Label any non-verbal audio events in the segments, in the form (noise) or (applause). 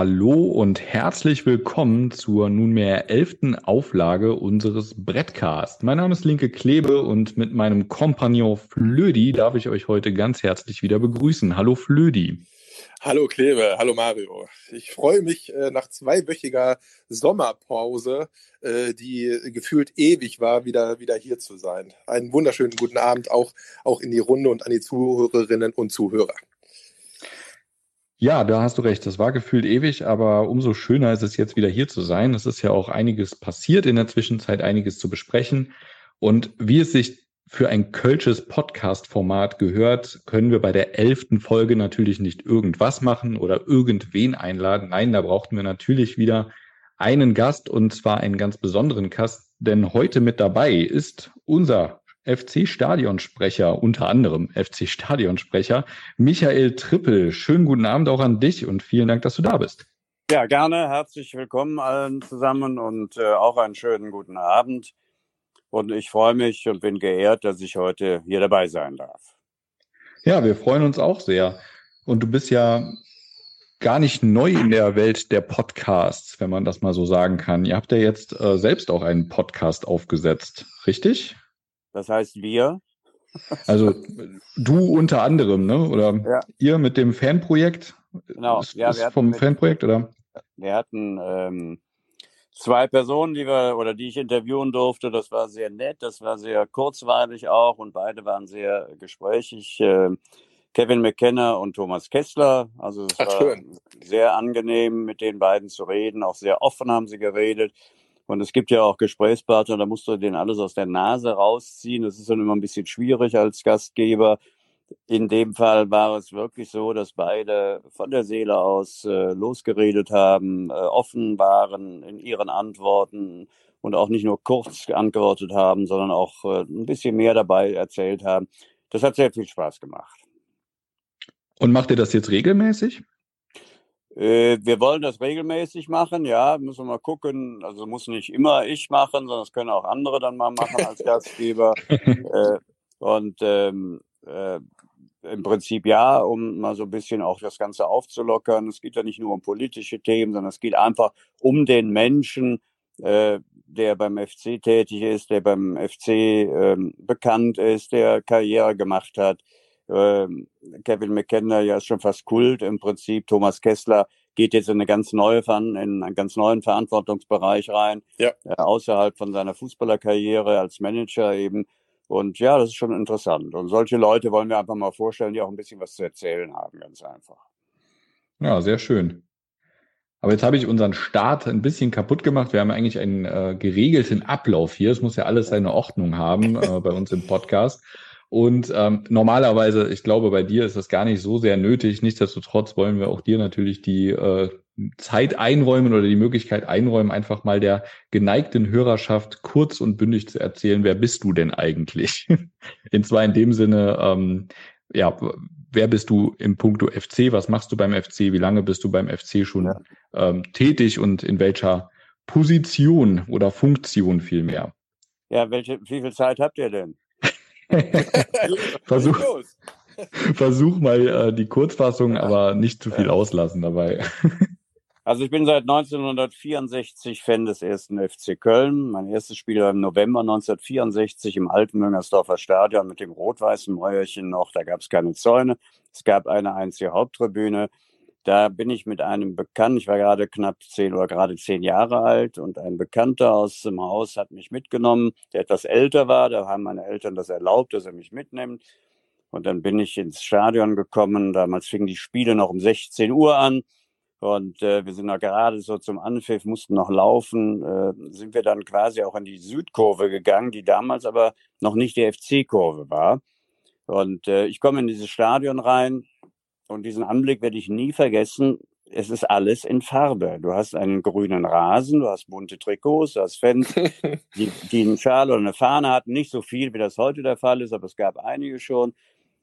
hallo und herzlich willkommen zur nunmehr elften Auflage unseres Brettcast. Mein Name ist Linke Klebe und mit meinem Kompagnon Flödi darf ich euch heute ganz herzlich wieder begrüßen. Hallo Flödi. Hallo Klebe, hallo Mario. Ich freue mich äh, nach zweiwöchiger Sommerpause, äh, die gefühlt ewig war, wieder, wieder hier zu sein. Einen wunderschönen guten Abend auch, auch in die Runde und an die Zuhörerinnen und Zuhörer. Ja, da hast du recht. Das war gefühlt ewig, aber umso schöner ist es jetzt wieder hier zu sein. Es ist ja auch einiges passiert in der Zwischenzeit, einiges zu besprechen. Und wie es sich für ein kölsches Podcast-Format gehört, können wir bei der elften Folge natürlich nicht irgendwas machen oder irgendwen einladen. Nein, da brauchten wir natürlich wieder einen Gast und zwar einen ganz besonderen Gast, denn heute mit dabei ist unser FC-Stadionsprecher, unter anderem FC-Stadionsprecher, Michael Trippel. Schönen guten Abend auch an dich und vielen Dank, dass du da bist. Ja, gerne. Herzlich willkommen allen zusammen und äh, auch einen schönen guten Abend. Und ich freue mich und bin geehrt, dass ich heute hier dabei sein darf. Ja, wir freuen uns auch sehr. Und du bist ja gar nicht neu in der Welt der Podcasts, wenn man das mal so sagen kann. Ihr habt ja jetzt äh, selbst auch einen Podcast aufgesetzt, richtig? Das heißt wir. Also du unter anderem, ne? Oder ja. ihr mit dem Fanprojekt? Genau, ist, ja, ist vom Fanprojekt, oder? Wir hatten ähm, zwei Personen, die wir oder die ich interviewen durfte. Das war sehr nett, das war sehr kurzweilig auch und beide waren sehr gesprächig. Äh, Kevin McKenna und Thomas Kessler. Also es Ach, war schön. sehr angenehm, mit den beiden zu reden. Auch sehr offen haben sie geredet. Und es gibt ja auch Gesprächspartner, da musst du denen alles aus der Nase rausziehen. Das ist dann immer ein bisschen schwierig als Gastgeber. In dem Fall war es wirklich so, dass beide von der Seele aus äh, losgeredet haben, äh, offen waren in ihren Antworten und auch nicht nur kurz geantwortet haben, sondern auch äh, ein bisschen mehr dabei erzählt haben. Das hat sehr viel Spaß gemacht. Und macht ihr das jetzt regelmäßig? Äh, wir wollen das regelmäßig machen, ja, müssen wir mal gucken. Also muss nicht immer ich machen, sondern das können auch andere dann mal machen als Gastgeber. (laughs) äh, und ähm, äh, im Prinzip ja, um mal so ein bisschen auch das Ganze aufzulockern. Es geht ja nicht nur um politische Themen, sondern es geht einfach um den Menschen, äh, der beim FC tätig ist, der beim FC äh, bekannt ist, der Karriere gemacht hat. Äh, Kevin McKenna ja ist schon fast Kult im Prinzip. Thomas Kessler geht jetzt in eine ganz neue, in einen ganz neuen Verantwortungsbereich rein, ja. äh, außerhalb von seiner Fußballerkarriere als Manager eben. Und ja, das ist schon interessant. Und solche Leute wollen wir einfach mal vorstellen, die auch ein bisschen was zu erzählen haben, ganz einfach. Ja, sehr schön. Aber jetzt habe ich unseren Start ein bisschen kaputt gemacht. Wir haben eigentlich einen äh, geregelten Ablauf hier. Es muss ja alles seine Ordnung haben äh, bei uns im Podcast. Und ähm, normalerweise, ich glaube, bei dir ist das gar nicht so sehr nötig. Nichtsdestotrotz wollen wir auch dir natürlich die äh, Zeit einräumen oder die Möglichkeit einräumen, einfach mal der geneigten Hörerschaft kurz und bündig zu erzählen, wer bist du denn eigentlich? (laughs) in zwar in dem Sinne, ähm, ja, wer bist du im Punkto FC? Was machst du beim FC? Wie lange bist du beim FC schon ja. ähm, tätig und in welcher Position oder Funktion vielmehr? Ja, welche, wie viel Zeit habt ihr denn? (laughs) Versuch, versuch mal äh, die Kurzfassung, aber nicht zu viel auslassen dabei. (laughs) Also ich bin seit 1964 Fan des ersten FC Köln. Mein erstes Spiel war im November 1964 im alten Müngersdorfer Stadion mit dem rot-weißen Mäuerchen noch. Da gab es keine Zäune. Es gab eine einzige Haupttribüne. Da bin ich mit einem Bekannten, ich war gerade knapp zehn oder gerade zehn Jahre alt und ein Bekannter aus dem Haus hat mich mitgenommen, der etwas älter war. Da haben meine Eltern das erlaubt, dass er mich mitnimmt. Und dann bin ich ins Stadion gekommen. Damals fingen die Spiele noch um 16 Uhr an. Und äh, wir sind noch gerade so zum Anpfiff, mussten noch laufen, äh, sind wir dann quasi auch in die Südkurve gegangen, die damals aber noch nicht die FC-Kurve war. Und äh, ich komme in dieses Stadion rein und diesen Anblick werde ich nie vergessen. Es ist alles in Farbe. Du hast einen grünen Rasen, du hast bunte Trikots, du hast Fans, (laughs) die, die einen Schal oder eine Fahne hatten. Nicht so viel, wie das heute der Fall ist, aber es gab einige schon,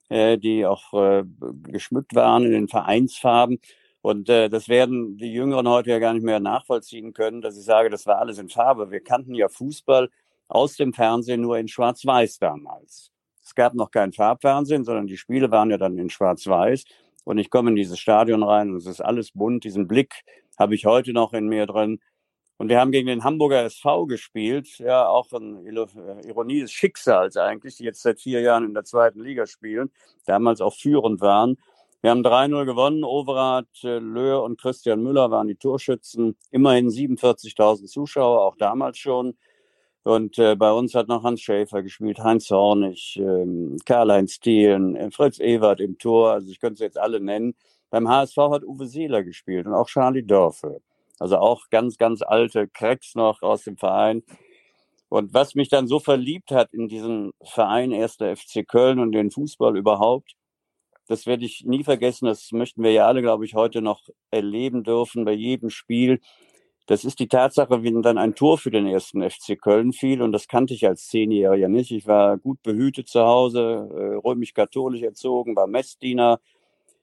äh, die auch äh, geschmückt waren in den Vereinsfarben. Und äh, das werden die Jüngeren heute ja gar nicht mehr nachvollziehen können, dass ich sage, das war alles in Farbe. Wir kannten ja Fußball aus dem Fernsehen nur in Schwarz-Weiß damals. Es gab noch kein Farbfernsehen, sondern die Spiele waren ja dann in Schwarz-Weiß. Und ich komme in dieses Stadion rein und es ist alles bunt. Diesen Blick habe ich heute noch in mir drin. Und wir haben gegen den Hamburger SV gespielt, ja, auch eine Ironie des Schicksals eigentlich, die jetzt seit vier Jahren in der zweiten Liga spielen, damals auch führend waren. Wir haben 3-0 gewonnen. Overath, äh, Löhr und Christian Müller waren die Torschützen. Immerhin 47.000 Zuschauer, auch damals schon. Und äh, bei uns hat noch Hans Schäfer gespielt, Heinz Hornig, ähm, Karl-Heinz Thielen, äh, Fritz Ewert im Tor. Also ich könnte sie jetzt alle nennen. Beim HSV hat Uwe Seeler gespielt und auch Charlie Dörfe. Also auch ganz, ganz alte Cracks noch aus dem Verein. Und was mich dann so verliebt hat in diesen Verein 1. FC Köln und den Fußball überhaupt, das werde ich nie vergessen. Das möchten wir ja alle, glaube ich, heute noch erleben dürfen bei jedem Spiel. Das ist die Tatsache, wenn dann ein Tor für den ersten FC Köln fiel. Und das kannte ich als Zehnjähriger nicht. Ich war gut behütet zu Hause, äh, römisch-katholisch erzogen, war Messdiener.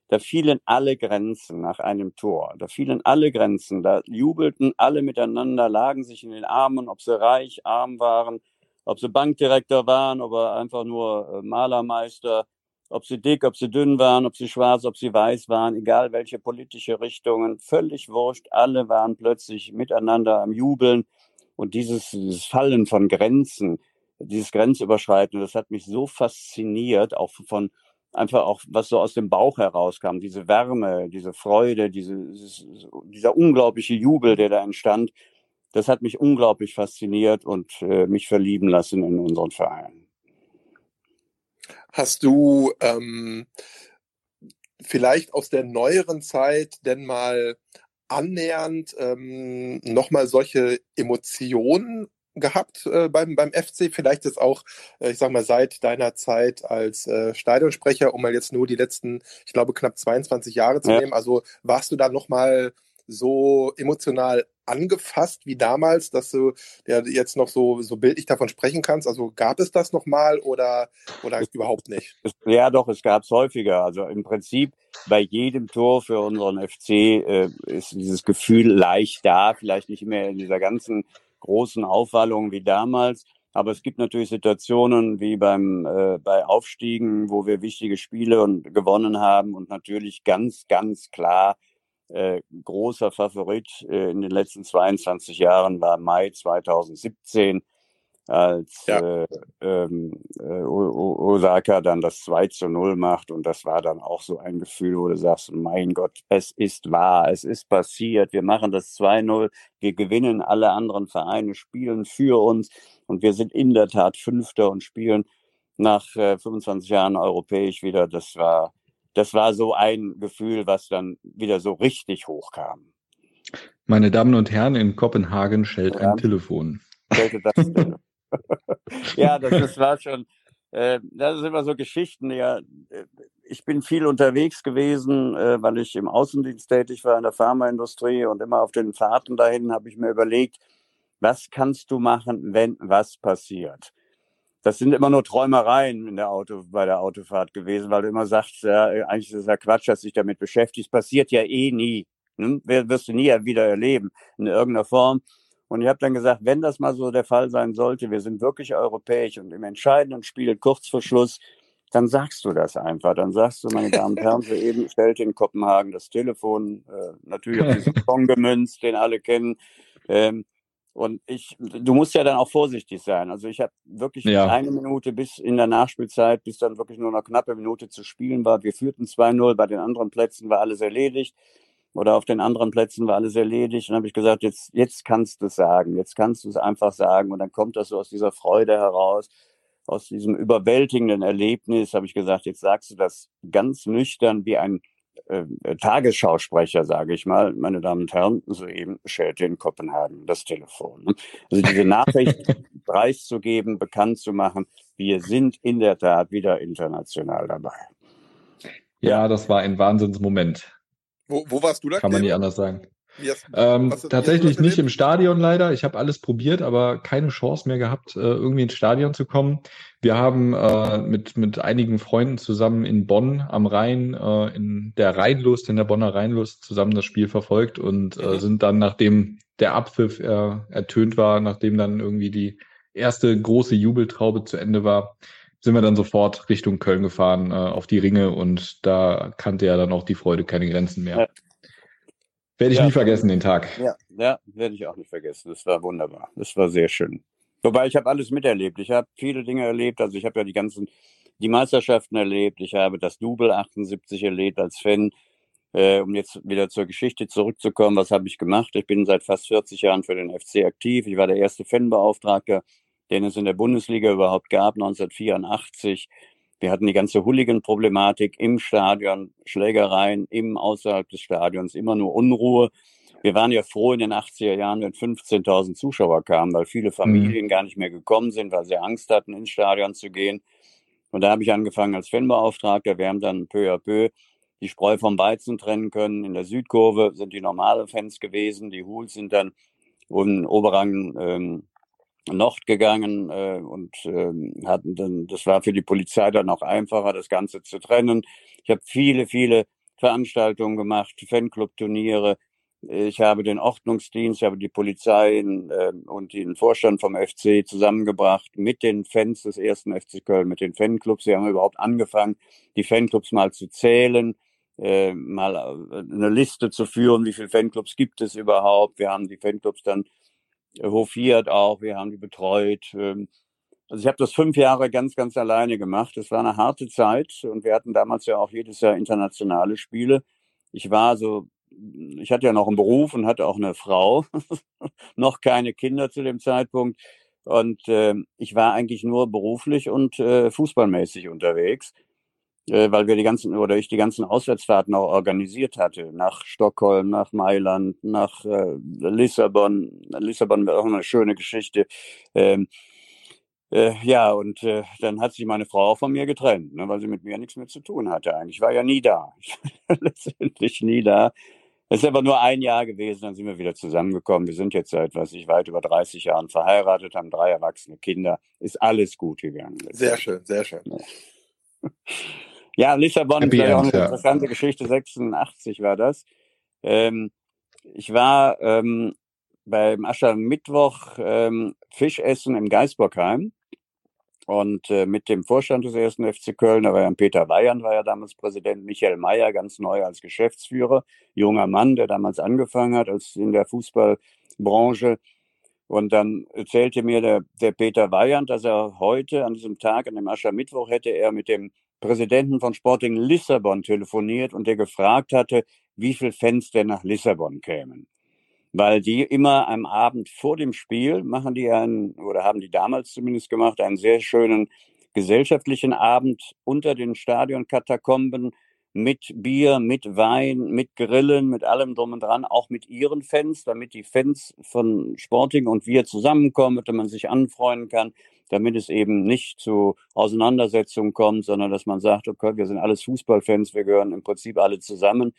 Da fielen alle Grenzen nach einem Tor. Da fielen alle Grenzen. Da jubelten alle miteinander, lagen sich in den Armen, ob sie reich, arm waren, ob sie Bankdirektor waren, ob er einfach nur äh, Malermeister ob sie dick, ob sie dünn waren, ob sie schwarz, ob sie weiß waren, egal welche politische Richtungen, völlig wurscht. Alle waren plötzlich miteinander am Jubeln. Und dieses, dieses Fallen von Grenzen, dieses Grenzüberschreiten, das hat mich so fasziniert, auch von einfach auch, was so aus dem Bauch herauskam, diese Wärme, diese Freude, diese, dieser unglaubliche Jubel, der da entstand. Das hat mich unglaublich fasziniert und äh, mich verlieben lassen in unseren Verein. Hast du ähm, vielleicht aus der neueren Zeit denn mal annähernd ähm, nochmal solche Emotionen gehabt äh, beim, beim FC? Vielleicht jetzt auch, äh, ich sag mal, seit deiner Zeit als äh, Stadionsprecher, um mal jetzt nur die letzten, ich glaube, knapp 22 Jahre zu ja. nehmen. Also warst du da nochmal so emotional angefasst wie damals, dass du ja jetzt noch so, so bildlich davon sprechen kannst? Also gab es das nochmal oder, oder überhaupt nicht? Ja, doch, es gab es häufiger. Also im Prinzip bei jedem Tor für unseren FC äh, ist dieses Gefühl leicht da, vielleicht nicht mehr in dieser ganzen großen Aufwallung wie damals. Aber es gibt natürlich Situationen wie beim äh, bei Aufstiegen, wo wir wichtige Spiele und gewonnen haben und natürlich ganz, ganz klar äh, großer Favorit äh, in den letzten 22 Jahren war Mai 2017, als ja. äh, ähm, äh, Osaka dann das 2 zu 0 macht. Und das war dann auch so ein Gefühl, wo du sagst, mein Gott, es ist wahr, es ist passiert. Wir machen das 2-0, wir gewinnen, alle anderen Vereine spielen für uns und wir sind in der Tat Fünfter und spielen nach äh, 25 Jahren europäisch wieder. Das war das war so ein Gefühl, was dann wieder so richtig hochkam. Meine Damen und Herren, in Kopenhagen schellt ja. ein Telefon. Das (laughs) (laughs) ja, das, das war schon, äh, das sind immer so Geschichten. Ja, äh, ich bin viel unterwegs gewesen, äh, weil ich im Außendienst tätig war in der Pharmaindustrie und immer auf den Fahrten dahin habe ich mir überlegt, was kannst du machen, wenn was passiert? Das sind immer nur Träumereien in der Auto, bei der Autofahrt gewesen, weil du immer sagst, ja, eigentlich ist es ja Quatsch, dass sich damit beschäftigt. Passiert ja eh nie. Ne? Wirst du nie wieder erleben in irgendeiner Form. Und ich habe dann gesagt, wenn das mal so der Fall sein sollte, wir sind wirklich europäisch und im entscheidenden Spiel kurz vor Schluss, dann sagst du das einfach. Dann sagst du, meine Damen und Herren, (laughs) soeben stellte in Kopenhagen das Telefon, äh, natürlich auf diesen (laughs) Song gemünzt, den alle kennen. Ähm, und ich, du musst ja dann auch vorsichtig sein. Also ich habe wirklich ja. eine Minute bis in der Nachspielzeit, bis dann wirklich nur eine knappe Minute zu spielen war. Wir führten 2-0, bei den anderen Plätzen war alles erledigt. Oder auf den anderen Plätzen war alles erledigt. Und dann habe ich gesagt, jetzt, jetzt kannst du es sagen, jetzt kannst du es einfach sagen. Und dann kommt das so aus dieser Freude heraus, aus diesem überwältigenden Erlebnis, habe ich gesagt, jetzt sagst du das ganz nüchtern wie ein äh, Tagesschausprecher, sage ich mal, meine Damen und Herren, soeben schellte in Kopenhagen das Telefon. Ne? Also diese Nachricht (laughs) preiszugeben, bekannt zu machen, wir sind in der Tat wieder international dabei. Ja, das war ein Wahnsinnsmoment. Wo, wo warst du da? Kann man nicht anders sagen. Hast, ähm, tatsächlich nicht im Stadion leider. Ich habe alles probiert, aber keine Chance mehr gehabt, äh, irgendwie ins Stadion zu kommen. Wir haben äh, mit, mit einigen Freunden zusammen in Bonn am Rhein, äh, in der Rheinlust, in der Bonner Rheinlust zusammen das Spiel verfolgt und äh, mhm. sind dann, nachdem der Abpfiff äh, ertönt war, nachdem dann irgendwie die erste große Jubeltraube zu Ende war, sind wir dann sofort Richtung Köln gefahren, äh, auf die Ringe und da kannte ja dann auch die Freude keine Grenzen mehr. Ja. Werde ich ja, nie vergessen, den Tag. Ja, ja, werde ich auch nicht vergessen. Das war wunderbar. Das war sehr schön. Wobei ich habe alles miterlebt. Ich habe viele Dinge erlebt. Also ich habe ja die ganzen, die Meisterschaften erlebt. Ich habe das Double 78 erlebt als Fan. Äh, um jetzt wieder zur Geschichte zurückzukommen, was habe ich gemacht? Ich bin seit fast 40 Jahren für den FC aktiv. Ich war der erste Fanbeauftragte, den es in der Bundesliga überhaupt gab, 1984. Wir hatten die ganze Hooligan-Problematik im Stadion, Schlägereien im, außerhalb des Stadions, immer nur Unruhe. Wir waren ja froh in den 80er Jahren, wenn 15.000 Zuschauer kamen, weil viele Familien mhm. gar nicht mehr gekommen sind, weil sie Angst hatten, ins Stadion zu gehen. Und da habe ich angefangen als Fanbeauftragter. Wir haben dann peu à peu die Spreu vom Weizen trennen können. In der Südkurve sind die normale Fans gewesen. Die Hools sind dann um Oberrang ähm, Nord gegangen äh, und äh, hatten dann, das war für die Polizei dann auch einfacher, das Ganze zu trennen. Ich habe viele, viele Veranstaltungen gemacht, Fanclub-Turniere. Ich habe den Ordnungsdienst, ich habe die Polizei äh, und den Vorstand vom FC zusammengebracht mit den Fans des ersten FC Köln, mit den Fanclubs. Sie haben überhaupt angefangen, die Fanclubs mal zu zählen, äh, mal äh, eine Liste zu führen, wie viele Fanclubs gibt es überhaupt. Wir haben die Fanclubs dann hofiert auch, wir haben die betreut. Ähm, also ich habe das fünf Jahre ganz, ganz alleine gemacht. Es war eine harte Zeit und wir hatten damals ja auch jedes Jahr internationale Spiele. Ich war so, ich hatte ja noch einen Beruf und hatte auch eine Frau, (laughs) noch keine Kinder zu dem Zeitpunkt. Und äh, ich war eigentlich nur beruflich und äh, fußballmäßig unterwegs weil wir die ganzen oder ich die ganzen Auswärtsfahrten auch organisiert hatte. Nach Stockholm, nach Mailand, nach äh, Lissabon. Lissabon war auch eine schöne Geschichte. Ähm, äh, ja, und äh, dann hat sich meine Frau auch von mir getrennt, ne, weil sie mit mir nichts mehr zu tun hatte eigentlich. Ich war ja nie da. (laughs) Letztendlich nie da. Es ist aber nur ein Jahr gewesen, dann sind wir wieder zusammengekommen. Wir sind jetzt seit, weiß ich, weit über 30 Jahren verheiratet, haben drei erwachsene Kinder. Ist alles gut gegangen. Sehr schön, sehr schön. Ja. Ja, Lissabon Happy auch eine ja. interessante Geschichte. 86 war das. Ähm, ich war ähm, beim Aschermittwoch ähm, Fischessen im Geisbockheim und äh, mit dem Vorstand des ersten FC Köln, da war ja Peter Weyand, war ja damals Präsident, Michael Mayer ganz neu als Geschäftsführer, junger Mann, der damals angefangen hat als in der Fußballbranche. Und dann erzählte mir der, der Peter Weyand, dass er heute an diesem Tag, an dem Aschermittwoch, hätte er mit dem Präsidenten von Sporting Lissabon telefoniert und der gefragt hatte, wie viele Fans denn nach Lissabon kämen. Weil die immer am Abend vor dem Spiel machen die einen, oder haben die damals zumindest gemacht, einen sehr schönen gesellschaftlichen Abend unter den Stadionkatakomben mit Bier, mit Wein, mit Grillen, mit allem drum und dran, auch mit ihren Fans, damit die Fans von Sporting und wir zusammenkommen, damit man sich anfreunden kann, damit es eben nicht zu Auseinandersetzungen kommt, sondern dass man sagt, okay, wir sind alles Fußballfans, wir gehören im Prinzip alle zusammen.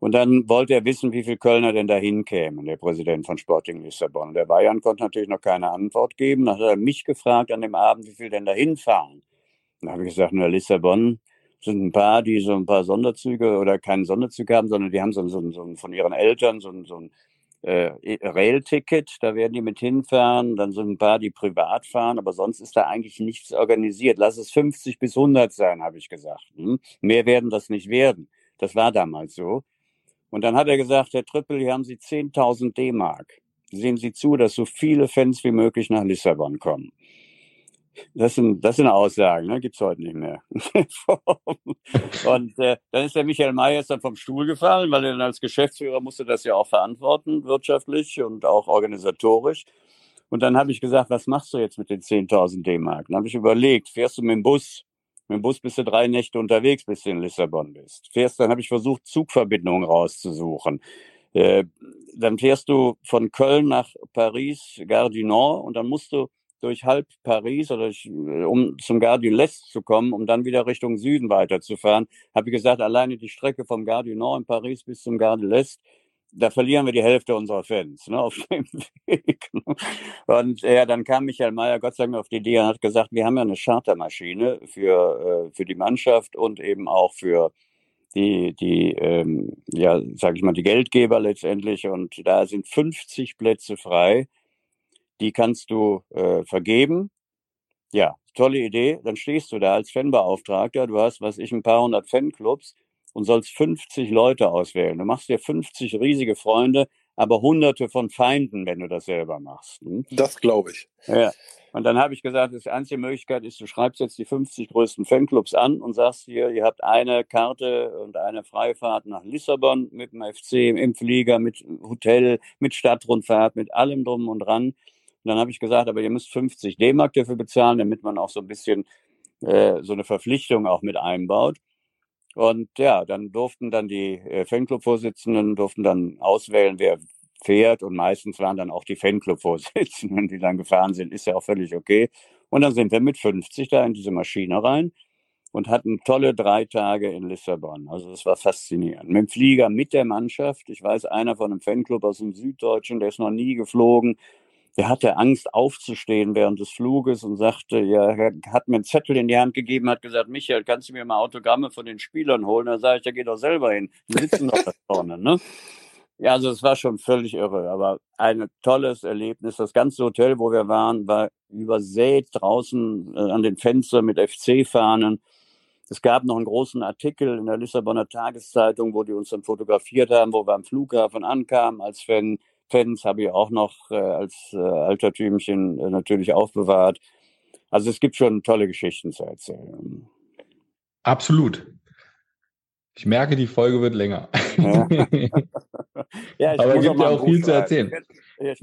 Und dann wollte er wissen, wie viele Kölner denn dahin kämen, der Präsident von Sporting Lissabon. Der Bayern konnte natürlich noch keine Antwort geben. Dann hat er mich gefragt an dem Abend, wie viele denn dahin fahren. Dann habe ich gesagt, na, Lissabon, sind ein paar, die so ein paar Sonderzüge oder keinen Sonderzug haben, sondern die haben so, so, so von ihren Eltern so, so ein äh, Rail-Ticket, da werden die mit hinfahren, dann sind ein paar, die privat fahren, aber sonst ist da eigentlich nichts organisiert. Lass es 50 bis 100 sein, habe ich gesagt. Hm? Mehr werden das nicht werden. Das war damals so. Und dann hat er gesagt, Herr Trippel, hier haben Sie 10.000 D-Mark. Sehen Sie zu, dass so viele Fans wie möglich nach Lissabon kommen. Das sind, das sind Aussagen, ne? gibt es heute nicht mehr. (laughs) und äh, dann ist der Michael Mayer dann vom Stuhl gefallen, weil er dann als Geschäftsführer musste das ja auch verantworten, wirtschaftlich und auch organisatorisch. Und dann habe ich gesagt, was machst du jetzt mit den 10.000 D-Mark? Dann habe ich überlegt, fährst du mit dem Bus? Mit dem Bus bist du drei Nächte unterwegs, bis du in Lissabon bist. Fährst, dann habe ich versucht, Zugverbindungen rauszusuchen. Äh, dann fährst du von Köln nach Paris, Gare du Nord, und dann musst du durch halb Paris oder durch, äh, um zum Gare du l'Est zu kommen, um dann wieder Richtung Süden weiterzufahren, habe ich gesagt, alleine die Strecke vom Gare du Nord in Paris bis zum Gare du l'Est, da verlieren wir die Hälfte unserer Fans ne, auf (laughs) dem Weg. Und ja, dann kam Michael Mayer Gott sei Dank auf die Idee und hat gesagt, wir haben ja eine Chartermaschine für, äh, für die Mannschaft und eben auch für die, die ähm, ja, sage ich mal, die Geldgeber letztendlich. Und da sind 50 Plätze frei die kannst du äh, vergeben. Ja, tolle Idee. Dann stehst du da als Fanbeauftragter, du hast, was ich, ein paar hundert Fanclubs und sollst 50 Leute auswählen. Du machst dir 50 riesige Freunde, aber hunderte von Feinden, wenn du das selber machst. Hm? Das glaube ich. Ja. Und dann habe ich gesagt, die einzige Möglichkeit ist, du schreibst jetzt die 50 größten Fanclubs an und sagst hier, ihr habt eine Karte und eine Freifahrt nach Lissabon mit dem FC, im Flieger, mit Hotel, mit Stadtrundfahrt, mit allem drum und dran. Und dann habe ich gesagt, aber ihr müsst 50 D-Mark dafür bezahlen, damit man auch so ein bisschen äh, so eine Verpflichtung auch mit einbaut. Und ja, dann durften dann die äh, Fanclub-Vorsitzenden durften dann auswählen, wer fährt. Und meistens waren dann auch die Fanclub-Vorsitzenden, die dann gefahren sind. Ist ja auch völlig okay. Und dann sind wir mit 50 da in diese Maschine rein und hatten tolle drei Tage in Lissabon. Also das war faszinierend. Mit dem Flieger, mit der Mannschaft. Ich weiß, einer von einem Fanclub aus dem Süddeutschen, der ist noch nie geflogen. Der hatte Angst aufzustehen während des Fluges und sagte, ja, er hat mir einen Zettel in die Hand gegeben, hat gesagt, Michael, kannst du mir mal Autogramme von den Spielern holen? Da sage ich, ja, geh doch selber hin. Die sitzen doch da vorne, ne? Ja, also es war schon völlig irre, aber ein tolles Erlebnis. Das ganze Hotel, wo wir waren, war übersät draußen äh, an den Fenstern mit FC-Fahnen. Es gab noch einen großen Artikel in der Lissabonner Tageszeitung, wo die uns dann fotografiert haben, wo wir am Flughafen ankamen als Fan. Fans habe ich auch noch äh, als äh, Altertümchen äh, natürlich aufbewahrt. Also es gibt schon tolle Geschichten zu erzählen. Absolut. Ich merke, die Folge wird länger. (laughs) Ja, ja Aber es gibt ja auch viel zu erzählen. Ich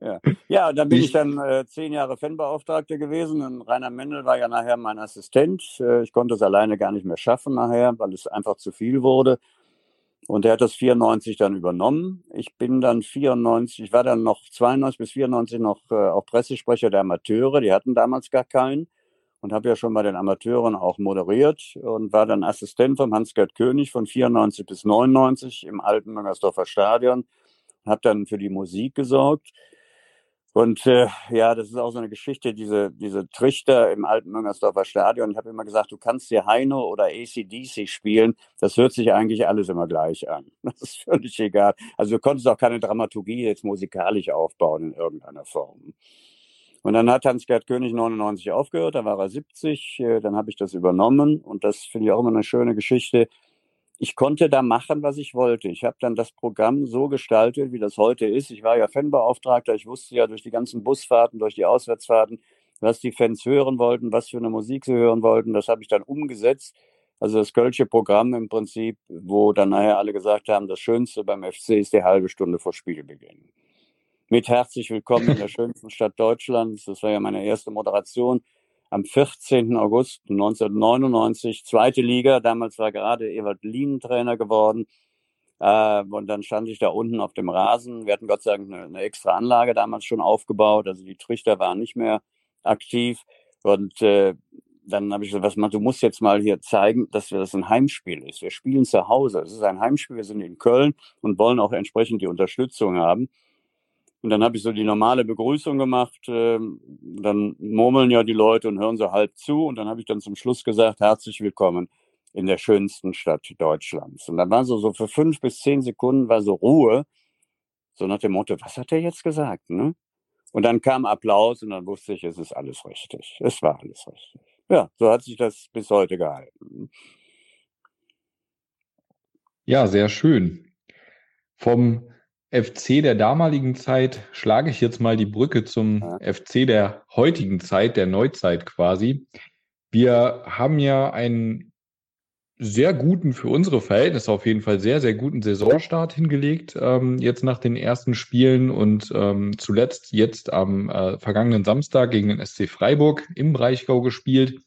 ja. Ja. dann bin ich, ich dann äh, zehn Jahre Fanbeauftragter gewesen und Rainer Mendel war ja nachher mein Assistent. Äh, ich konnte es alleine gar nicht mehr schaffen nachher, weil es einfach zu viel wurde. Und er hat das 94 dann übernommen. Ich bin dann 94, ich war dann noch 92 bis 94 noch äh, auch Pressesprecher der Amateure. Die hatten damals gar keinen. Und habe ja schon bei den Amateuren auch moderiert und war dann Assistent vom Hans-Gerd König von 94 bis 99 im alten Müngersdorfer Stadion. Habe dann für die Musik gesorgt. Und äh, ja, das ist auch so eine Geschichte, diese, diese Trichter im alten Müngersdorfer Stadion. Ich habe immer gesagt, du kannst hier Heino oder ACDC spielen. Das hört sich eigentlich alles immer gleich an. (laughs) Das ist völlig egal. Also du konntest auch keine Dramaturgie jetzt musikalisch aufbauen in irgendeiner Form. Und dann hat Hans-Gerd König 99 aufgehört, da war er 70, äh, dann habe ich das übernommen und das finde ich auch immer eine schöne Geschichte ich konnte da machen, was ich wollte. Ich habe dann das Programm so gestaltet, wie das heute ist. Ich war ja Fanbeauftragter. Ich wusste ja durch die ganzen Busfahrten, durch die Auswärtsfahrten, was die Fans hören wollten, was für eine Musik sie hören wollten. Das habe ich dann umgesetzt. Also das Kölsche Programm im Prinzip, wo dann nachher alle gesagt haben, das Schönste beim FC ist die halbe Stunde vor Spielbeginn. Mit herzlich willkommen in der (laughs) schönsten Stadt Deutschlands. Das war ja meine erste Moderation am 14. August 1999, zweite Liga. Damals war gerade Ewald Lien Trainer geworden. Äh, und dann stand ich da unten auf dem Rasen. Wir hatten Gott sei Dank eine, eine extra Anlage damals schon aufgebaut. Also die Trichter waren nicht mehr aktiv. Und äh, dann habe ich gesagt, was man, du musst jetzt mal hier zeigen, dass das ein Heimspiel ist. Wir spielen zu Hause. Es ist ein Heimspiel. Wir sind in Köln und wollen auch entsprechend die Unterstützung haben. Und dann habe ich so die normale Begrüßung gemacht. Äh, dann murmeln ja die Leute und hören so halb zu. Und dann habe ich dann zum Schluss gesagt, herzlich willkommen in der schönsten Stadt Deutschlands. Und dann war so, so für fünf bis zehn Sekunden war so Ruhe. So nach dem Motto, was hat er jetzt gesagt? Ne? Und dann kam Applaus und dann wusste ich, es ist alles richtig. Es war alles richtig. Ja, so hat sich das bis heute gehalten. Ja, sehr schön. Vom FC der damaligen Zeit schlage ich jetzt mal die Brücke zum. FC der heutigen Zeit, der Neuzeit quasi. Wir haben ja einen sehr guten, für unsere Verhältnisse auf jeden Fall sehr, sehr guten Saisonstart hingelegt, ähm, jetzt nach den ersten Spielen und ähm, zuletzt jetzt am äh, vergangenen Samstag gegen den SC Freiburg im Breichgau gespielt.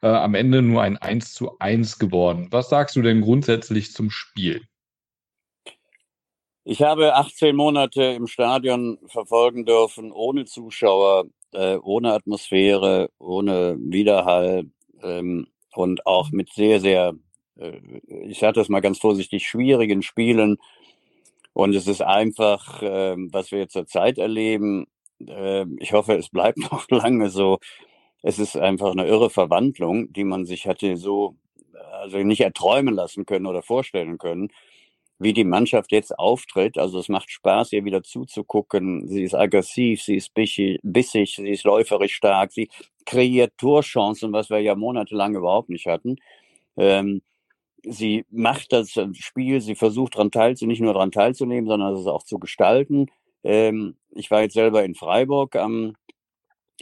Äh, am Ende nur ein 1 zu 1 geworden. Was sagst du denn grundsätzlich zum Spiel? Ich habe 18 Monate im Stadion verfolgen dürfen, ohne Zuschauer, äh, ohne Atmosphäre, ohne Widerhall ähm, und auch mit sehr, sehr, äh, ich sage das mal ganz vorsichtig, schwierigen Spielen. Und es ist einfach, äh, was wir jetzt zur Zeit erleben. Äh, ich hoffe, es bleibt (laughs) noch lange so. Es ist einfach eine irre Verwandlung, die man sich hatte so, also nicht erträumen lassen können oder vorstellen können wie die Mannschaft jetzt auftritt. Also es macht Spaß, ihr wieder zuzugucken. Sie ist aggressiv, sie ist bissig, sie ist läuferisch stark, sie kreiert Torchancen, was wir ja monatelang überhaupt nicht hatten. Ähm, sie macht das Spiel, sie versucht daran teilzunehmen, nicht nur daran teilzunehmen, sondern es auch zu gestalten. Ähm, ich war jetzt selber in Freiburg am,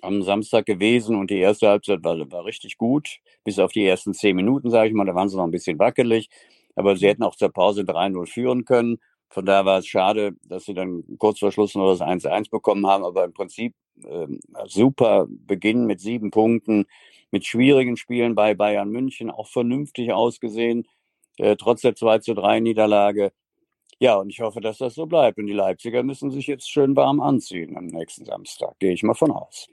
am Samstag gewesen und die erste Halbzeit war, war richtig gut, bis auf die ersten zehn Minuten, sage ich mal, da waren sie noch ein bisschen wackelig, aber sie hätten auch zur Pause 3-0 führen können. Von daher war es schade, dass sie dann kurz vor Schluss nur das 1-1 bekommen haben, aber im Prinzip äh, super Beginn mit sieben Punkten, mit schwierigen Spielen bei Bayern München, auch vernünftig ausgesehen, äh, trotz der 2 zu 3 Niederlage. Ja, und ich hoffe, dass das so bleibt. Und die Leipziger müssen sich jetzt schön warm anziehen am nächsten Samstag. Gehe ich mal von aus.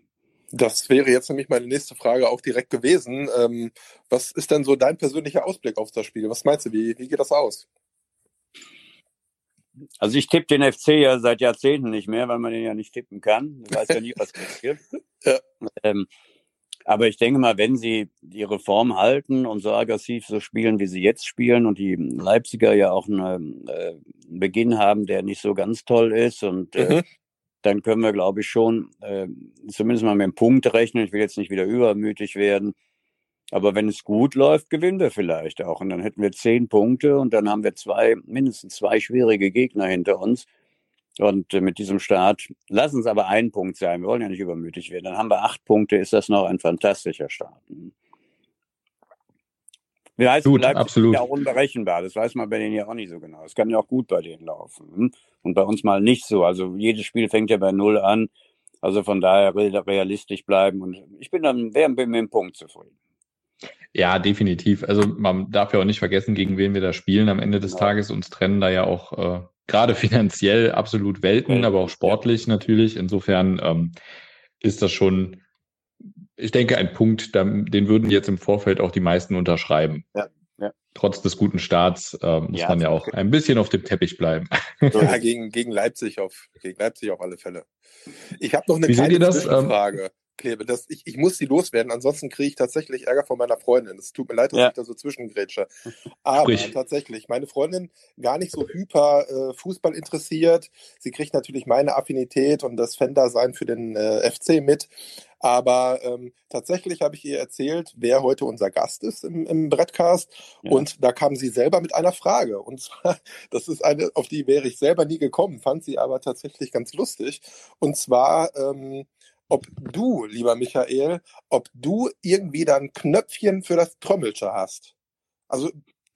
Das wäre jetzt nämlich meine nächste Frage auch direkt gewesen. Ähm, was ist denn so dein persönlicher Ausblick auf das Spiel? Was meinst du, wie, wie geht das aus? Also ich tippe den FC ja seit Jahrzehnten nicht mehr, weil man den ja nicht tippen kann. Du weißt ja nie, was (laughs) passiert. ja. ähm, aber ich denke mal, wenn sie ihre Form halten und so aggressiv so spielen, wie sie jetzt spielen und die Leipziger ja auch einen äh, Beginn haben, der nicht so ganz toll ist und äh, mhm. Dann können wir, glaube ich, schon äh, zumindest mal mit einem Punkt rechnen. Ich will jetzt nicht wieder übermütig werden. Aber wenn es gut läuft, gewinnen wir vielleicht auch. Und dann hätten wir zehn Punkte und dann haben wir zwei, mindestens zwei schwierige Gegner hinter uns. Und äh, mit diesem Start, lass uns aber ein Punkt sein. Wir wollen ja nicht übermütig werden. Dann haben wir acht Punkte, ist das noch ein fantastischer Start. Wie heißt gut, absolut. ja auch unberechenbar. Das weiß man bei denen ja auch nicht so genau. Es kann ja auch gut bei denen laufen. Hm? Und bei uns mal nicht so. Also jedes Spiel fängt ja bei Null an. Also von daher realistisch bleiben. Und ich bin dann, wäre mit dem Punkt zufrieden. Ja, definitiv. Also man darf ja auch nicht vergessen, gegen wen wir da spielen am Ende des ja. Tages. Uns trennen da ja auch äh, gerade (laughs) finanziell absolut Welten, aber auch sportlich natürlich. Insofern ähm, ist das schon, ich denke, ein Punkt, den würden jetzt im Vorfeld auch die meisten unterschreiben. Ja. Ja. Trotz des guten Starts äh, muss ja, man ja auch ein bisschen auf dem Teppich bleiben. Ja, (laughs) gegen, gegen Leipzig auf gegen Leipzig auf alle Fälle. Ich habe noch eine Wie kleine Frage. Klebe. Das, ich, ich muss sie loswerden, ansonsten kriege ich tatsächlich Ärger von meiner Freundin. Es tut mir leid, dass ja. ich da so zwischengrätsche. Aber Sprich. tatsächlich, meine Freundin gar nicht so hyper äh, Fußball interessiert. Sie kriegt natürlich meine Affinität und das Fan-Dasein für den äh, FC mit. Aber ähm, tatsächlich habe ich ihr erzählt, wer heute unser Gast ist im, im Brettcast. Ja. Und da kam sie selber mit einer Frage. Und zwar, (laughs) das ist eine, auf die wäre ich selber nie gekommen, fand sie aber tatsächlich ganz lustig. Und zwar, ähm, ob du, lieber Michael, ob du irgendwie da ein Knöpfchen für das Trommelche hast. Also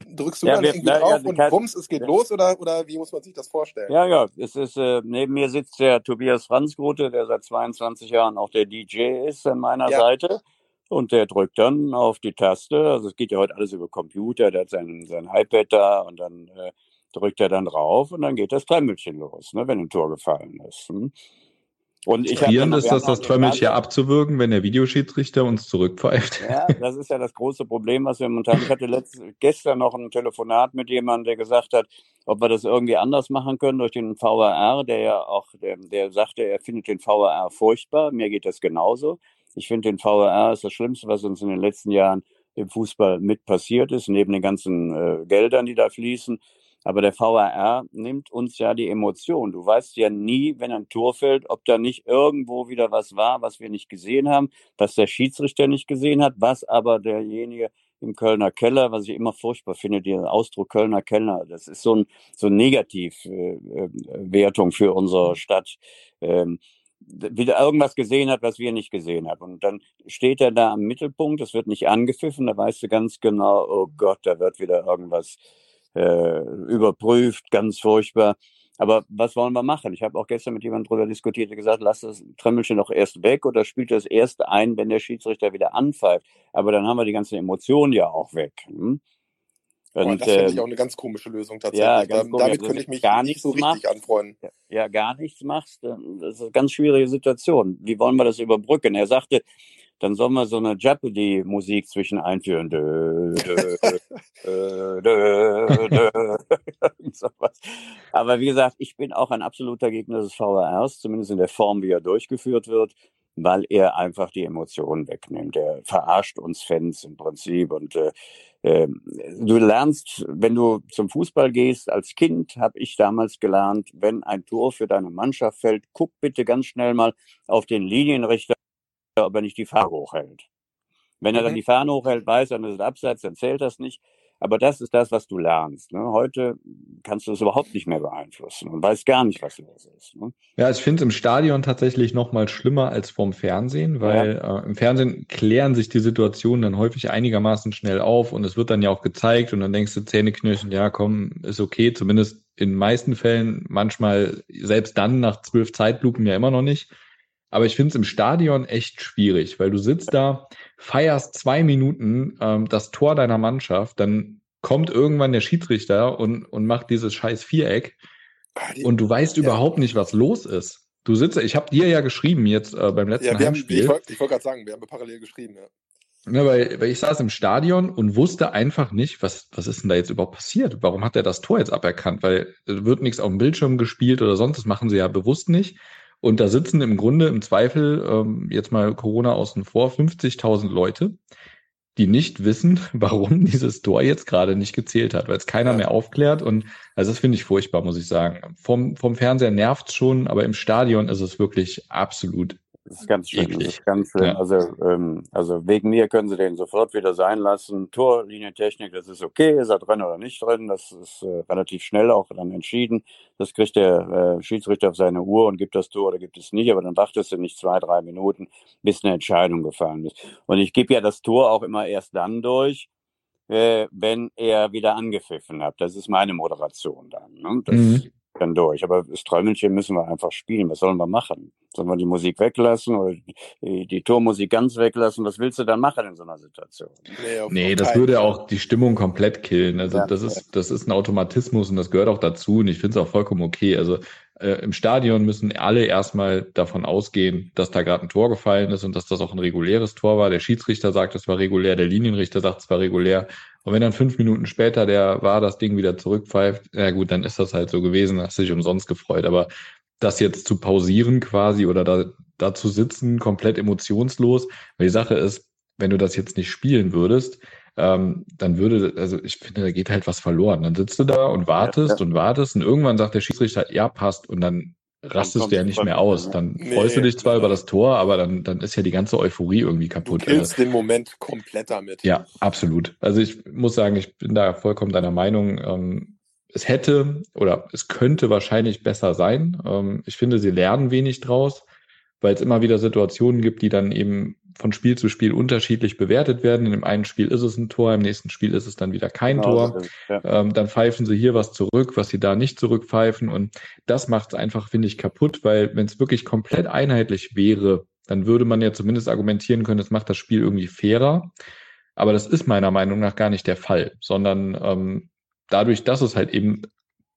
drückst du ja, dann wir, irgendwie na, drauf ja, und bums, es geht ja. los oder, oder wie muss man sich das vorstellen? Ja, ja, es ist, äh, neben mir sitzt der Tobias Franzgrote, der seit 22 Jahren auch der DJ ist an meiner Seite. Und der drückt dann auf die Taste. Also es geht ja heute alles über Computer, der hat sein, sein iPad da und dann äh, drückt er dann drauf und dann geht das Trommelchen los, ne, wenn ein Tor gefallen ist. Hm? Und ich Frierend ist das, das Trömmel hier abzuwirken, wenn der Videoschiedsrichter uns zurückpfeift. Ja, das ist ja das große Problem, was wir momentan. Ich hatte letzt, gestern noch ein Telefonat mit jemandem, der gesagt hat, ob wir das irgendwie anders machen können durch den VAR, der ja auch, der, der sagte, er findet den VAR furchtbar. Mir geht das genauso. Ich finde den VAR ist das Schlimmste, was uns in den letzten Jahren im Fußball mit passiert ist, neben den ganzen äh, Geldern, die da fließen. Aber der VAR nimmt uns ja die Emotion. Du weißt ja nie, wenn ein Tor fällt, ob da nicht irgendwo wieder was war, was wir nicht gesehen haben, was der Schiedsrichter nicht gesehen hat, was aber derjenige im Kölner Keller, was ich immer furchtbar finde, der Ausdruck Kölner Keller, das ist so ein so ein Negativwertung äh, für unsere Stadt. Ähm, wieder irgendwas gesehen hat, was wir nicht gesehen haben. Und dann steht er da am Mittelpunkt, es wird nicht angepfiffen, da weißt du ganz genau, oh Gott, da wird wieder irgendwas äh, überprüft, ganz furchtbar. Aber was wollen wir machen? Ich habe auch gestern mit jemandem darüber diskutiert, der gesagt, lass das Tremmelchen doch erst weg oder spielt das erst ein, wenn der Schiedsrichter wieder anpfeift. Aber dann haben wir die ganzen Emotionen ja auch weg. Hm? Und, das finde ich ähm, auch eine ganz komische Lösung tatsächlich. Ja, ganz Damit also, könnte ich mich gar nicht so richtig machst, anfreunden. Ja, gar nichts machst, das ist eine ganz schwierige Situation. Wie wollen wir das überbrücken? Er sagte, dann soll man so eine Jeopardy-Musik zwischen einführen. Dö, dö, dö, dö, dö. (laughs) Aber wie gesagt, ich bin auch ein absoluter Gegner des VRs, zumindest in der Form, wie er durchgeführt wird, weil er einfach die Emotionen wegnimmt. Er verarscht uns Fans im Prinzip und äh, äh, du lernst, wenn du zum Fußball gehst, als Kind habe ich damals gelernt, wenn ein Tor für deine Mannschaft fällt, guck bitte ganz schnell mal auf den Linienrichter ob er nicht die Fahne hochhält. Wenn er dann Mhm. die Fahne hochhält, weiß er, dann ist abseits, dann zählt das nicht. Aber das ist das, was du lernst. Ne? Heute kannst du es überhaupt nicht mehr beeinflussen und weißt gar nicht, was los ist. Ne? Ja, ich finde es im Stadion tatsächlich noch mal schlimmer als vorm Fernsehen, weil äh, im Fernsehen klären sich die Situationen dann häufig einigermaßen schnell auf und es wird dann ja auch gezeigt und dann denkst du Zähneknirschen, ja komm, ist okay, zumindest in den meisten Fällen, manchmal selbst dann nach zwölf Zeitlupen ja immer noch nicht. Aber ich finde es im Stadion echt schwierig, weil du sitzt da, feierst zwei Minuten ähm, das Tor deiner Mannschaft, dann kommt irgendwann der Schiedsrichter und, und macht dieses scheiß Viereck und du weißt Ja. überhaupt nicht, was los ist. Du sitzt, ich habe dir ja geschrieben jetzt äh, beim letzten ja, wir haben, Heimspiel, ich wollte wollt gerade sagen, wir haben parallel geschrieben, ja. ne, weil, weil ich saß im Stadion und wusste einfach nicht, was, was ist denn da jetzt überhaupt passiert? Warum hat er das Tor jetzt aberkannt? Weil es wird nichts auf dem Bildschirm gespielt oder sonst, das machen sie ja bewusst nicht. Und da sitzen im Grunde im Zweifel, ähm, jetzt mal Corona außen vor, 50.000 Leute, die nicht wissen, (laughs) warum dieses Tor jetzt gerade nicht gezählt hat, weil es keiner mehr aufklärt. Und also das finde ich furchtbar, muss ich sagen. Vom, vom Fernseher nervt's schon, aber im Stadion ist es wirklich absolut. Das ist ganz schlimm. Das ist ganz schlimm. Ja. Also, ähm, also wegen mir können sie den sofort wieder sein lassen. Torlinientechnik, das ist okay, ist er drin oder nicht drin. Das ist äh, relativ schnell auch dann entschieden. Das kriegt der äh, Schiedsrichter auf seine Uhr und gibt das Tor oder gibt es nicht. Aber dann wartest du nicht zwei, drei Minuten, bis eine Entscheidung gefallen ist. Und ich gebe ja das Tor auch immer erst dann durch, äh, wenn er wieder angepfiffen hat. Das ist meine Moderation dann. Ne? Das Mhm. dann durch. Aber das Träumelchen müssen wir einfach spielen. Was sollen wir machen? Sollen wir die Musik weglassen oder die, die Tormusik ganz weglassen? Was willst du dann machen in so einer Situation? Nee, Nee, das würde auch die Stimmung komplett killen. Also Ja, das ist, das ist ein Automatismus und das gehört auch dazu und ich finde es auch vollkommen okay. Also äh, im Stadion müssen alle erstmal davon ausgehen, dass da gerade ein Tor gefallen ist und dass das auch ein reguläres Tor war. Der Schiedsrichter sagt, es war regulär, der Linienrichter sagt, es war regulär. Und wenn dann fünf Minuten später der war das Ding wieder zurückpfeift, ja gut, dann ist das halt so gewesen, hast dich umsonst gefreut. Aber das jetzt zu pausieren quasi oder da, da zu sitzen, komplett emotionslos, weil die Sache ist, wenn du das jetzt nicht spielen würdest, ähm, dann würde, also ich finde, da geht halt was verloren. Dann sitzt du da und wartest Ja, und wartest und irgendwann sagt der Schiedsrichter, ja, passt und dann rastest du ja nicht mehr aus. ja. Dann Nee, freust du dich zwar nee. über das Tor, aber dann, dann ist ja die ganze Euphorie irgendwie Du kaputt. killst den Moment komplett damit. Ja, absolut. Also ich muss sagen, ich bin da vollkommen deiner Meinung. Ähm, es hätte oder es könnte wahrscheinlich besser sein. Ähm, ich finde, sie lernen wenig draus, weil es immer wieder Situationen gibt, die dann eben von Spiel zu Spiel unterschiedlich bewertet werden. In dem einen Spiel ist es ein Tor, im nächsten Spiel ist es dann wieder kein Genau Tor. ja. Ähm, dann pfeifen sie hier was zurück, was sie da nicht zurückpfeifen. Und das macht es einfach, finde ich, kaputt, weil wenn es wirklich komplett einheitlich wäre, dann würde man ja zumindest argumentieren können, es macht das Spiel irgendwie fairer. Aber das ist meiner Meinung nach gar nicht der Fall, sondern ähm, dadurch, dass es halt eben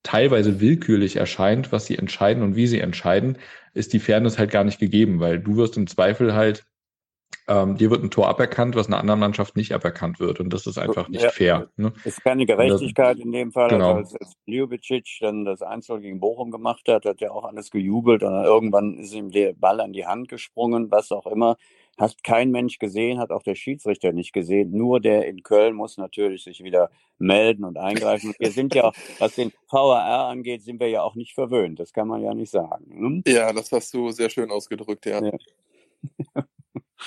teilweise willkürlich erscheint, was sie entscheiden und wie sie entscheiden, ist die Fairness halt gar nicht gegeben, weil du wirst im Zweifel halt, ähm, dir wird ein Tor aberkannt, was einer anderen Mannschaft nicht aberkannt wird. Und das ist einfach nicht Ja. fair. Ne? Ist keine Gerechtigkeit in dem Fall. Genau. Also als, als Ljubicic dann das Einzel gegen Bochum gemacht hat, hat er auch alles gejubelt. Und dann irgendwann ist ihm der Ball an die Hand gesprungen, was auch immer. Hast kein Mensch gesehen, hat auch der Schiedsrichter nicht gesehen. Nur der in Köln muss natürlich sich wieder melden und eingreifen. Wir sind ja, was den VAR angeht, sind wir ja auch nicht verwöhnt. Das kann man ja nicht sagen. Ne? Ja, das hast du sehr schön ausgedrückt, ja. Ja. (laughs)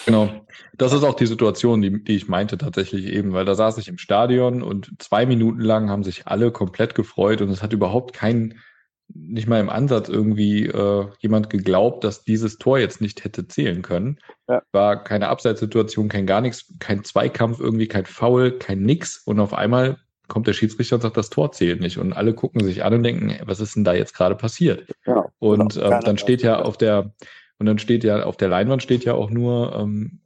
Genau. Das ist auch die Situation, die, die ich meinte tatsächlich eben, weil da saß ich im Stadion und zwei Minuten lang haben sich alle komplett gefreut und es hat überhaupt kein, nicht mal im Ansatz irgendwie äh, jemand geglaubt, dass dieses Tor jetzt nicht hätte zählen können. Ja. War keine Abseitssituation, kein gar nichts, kein Zweikampf irgendwie, kein Foul, kein nix und auf einmal kommt der Schiedsrichter und sagt, das Tor zählt nicht und alle gucken sich an und denken, was ist denn da jetzt gerade passiert? Genau. Und Genau. ähm, dann steht ja auf der und dann steht ja auf der Leinwand steht ja auch nur ähm,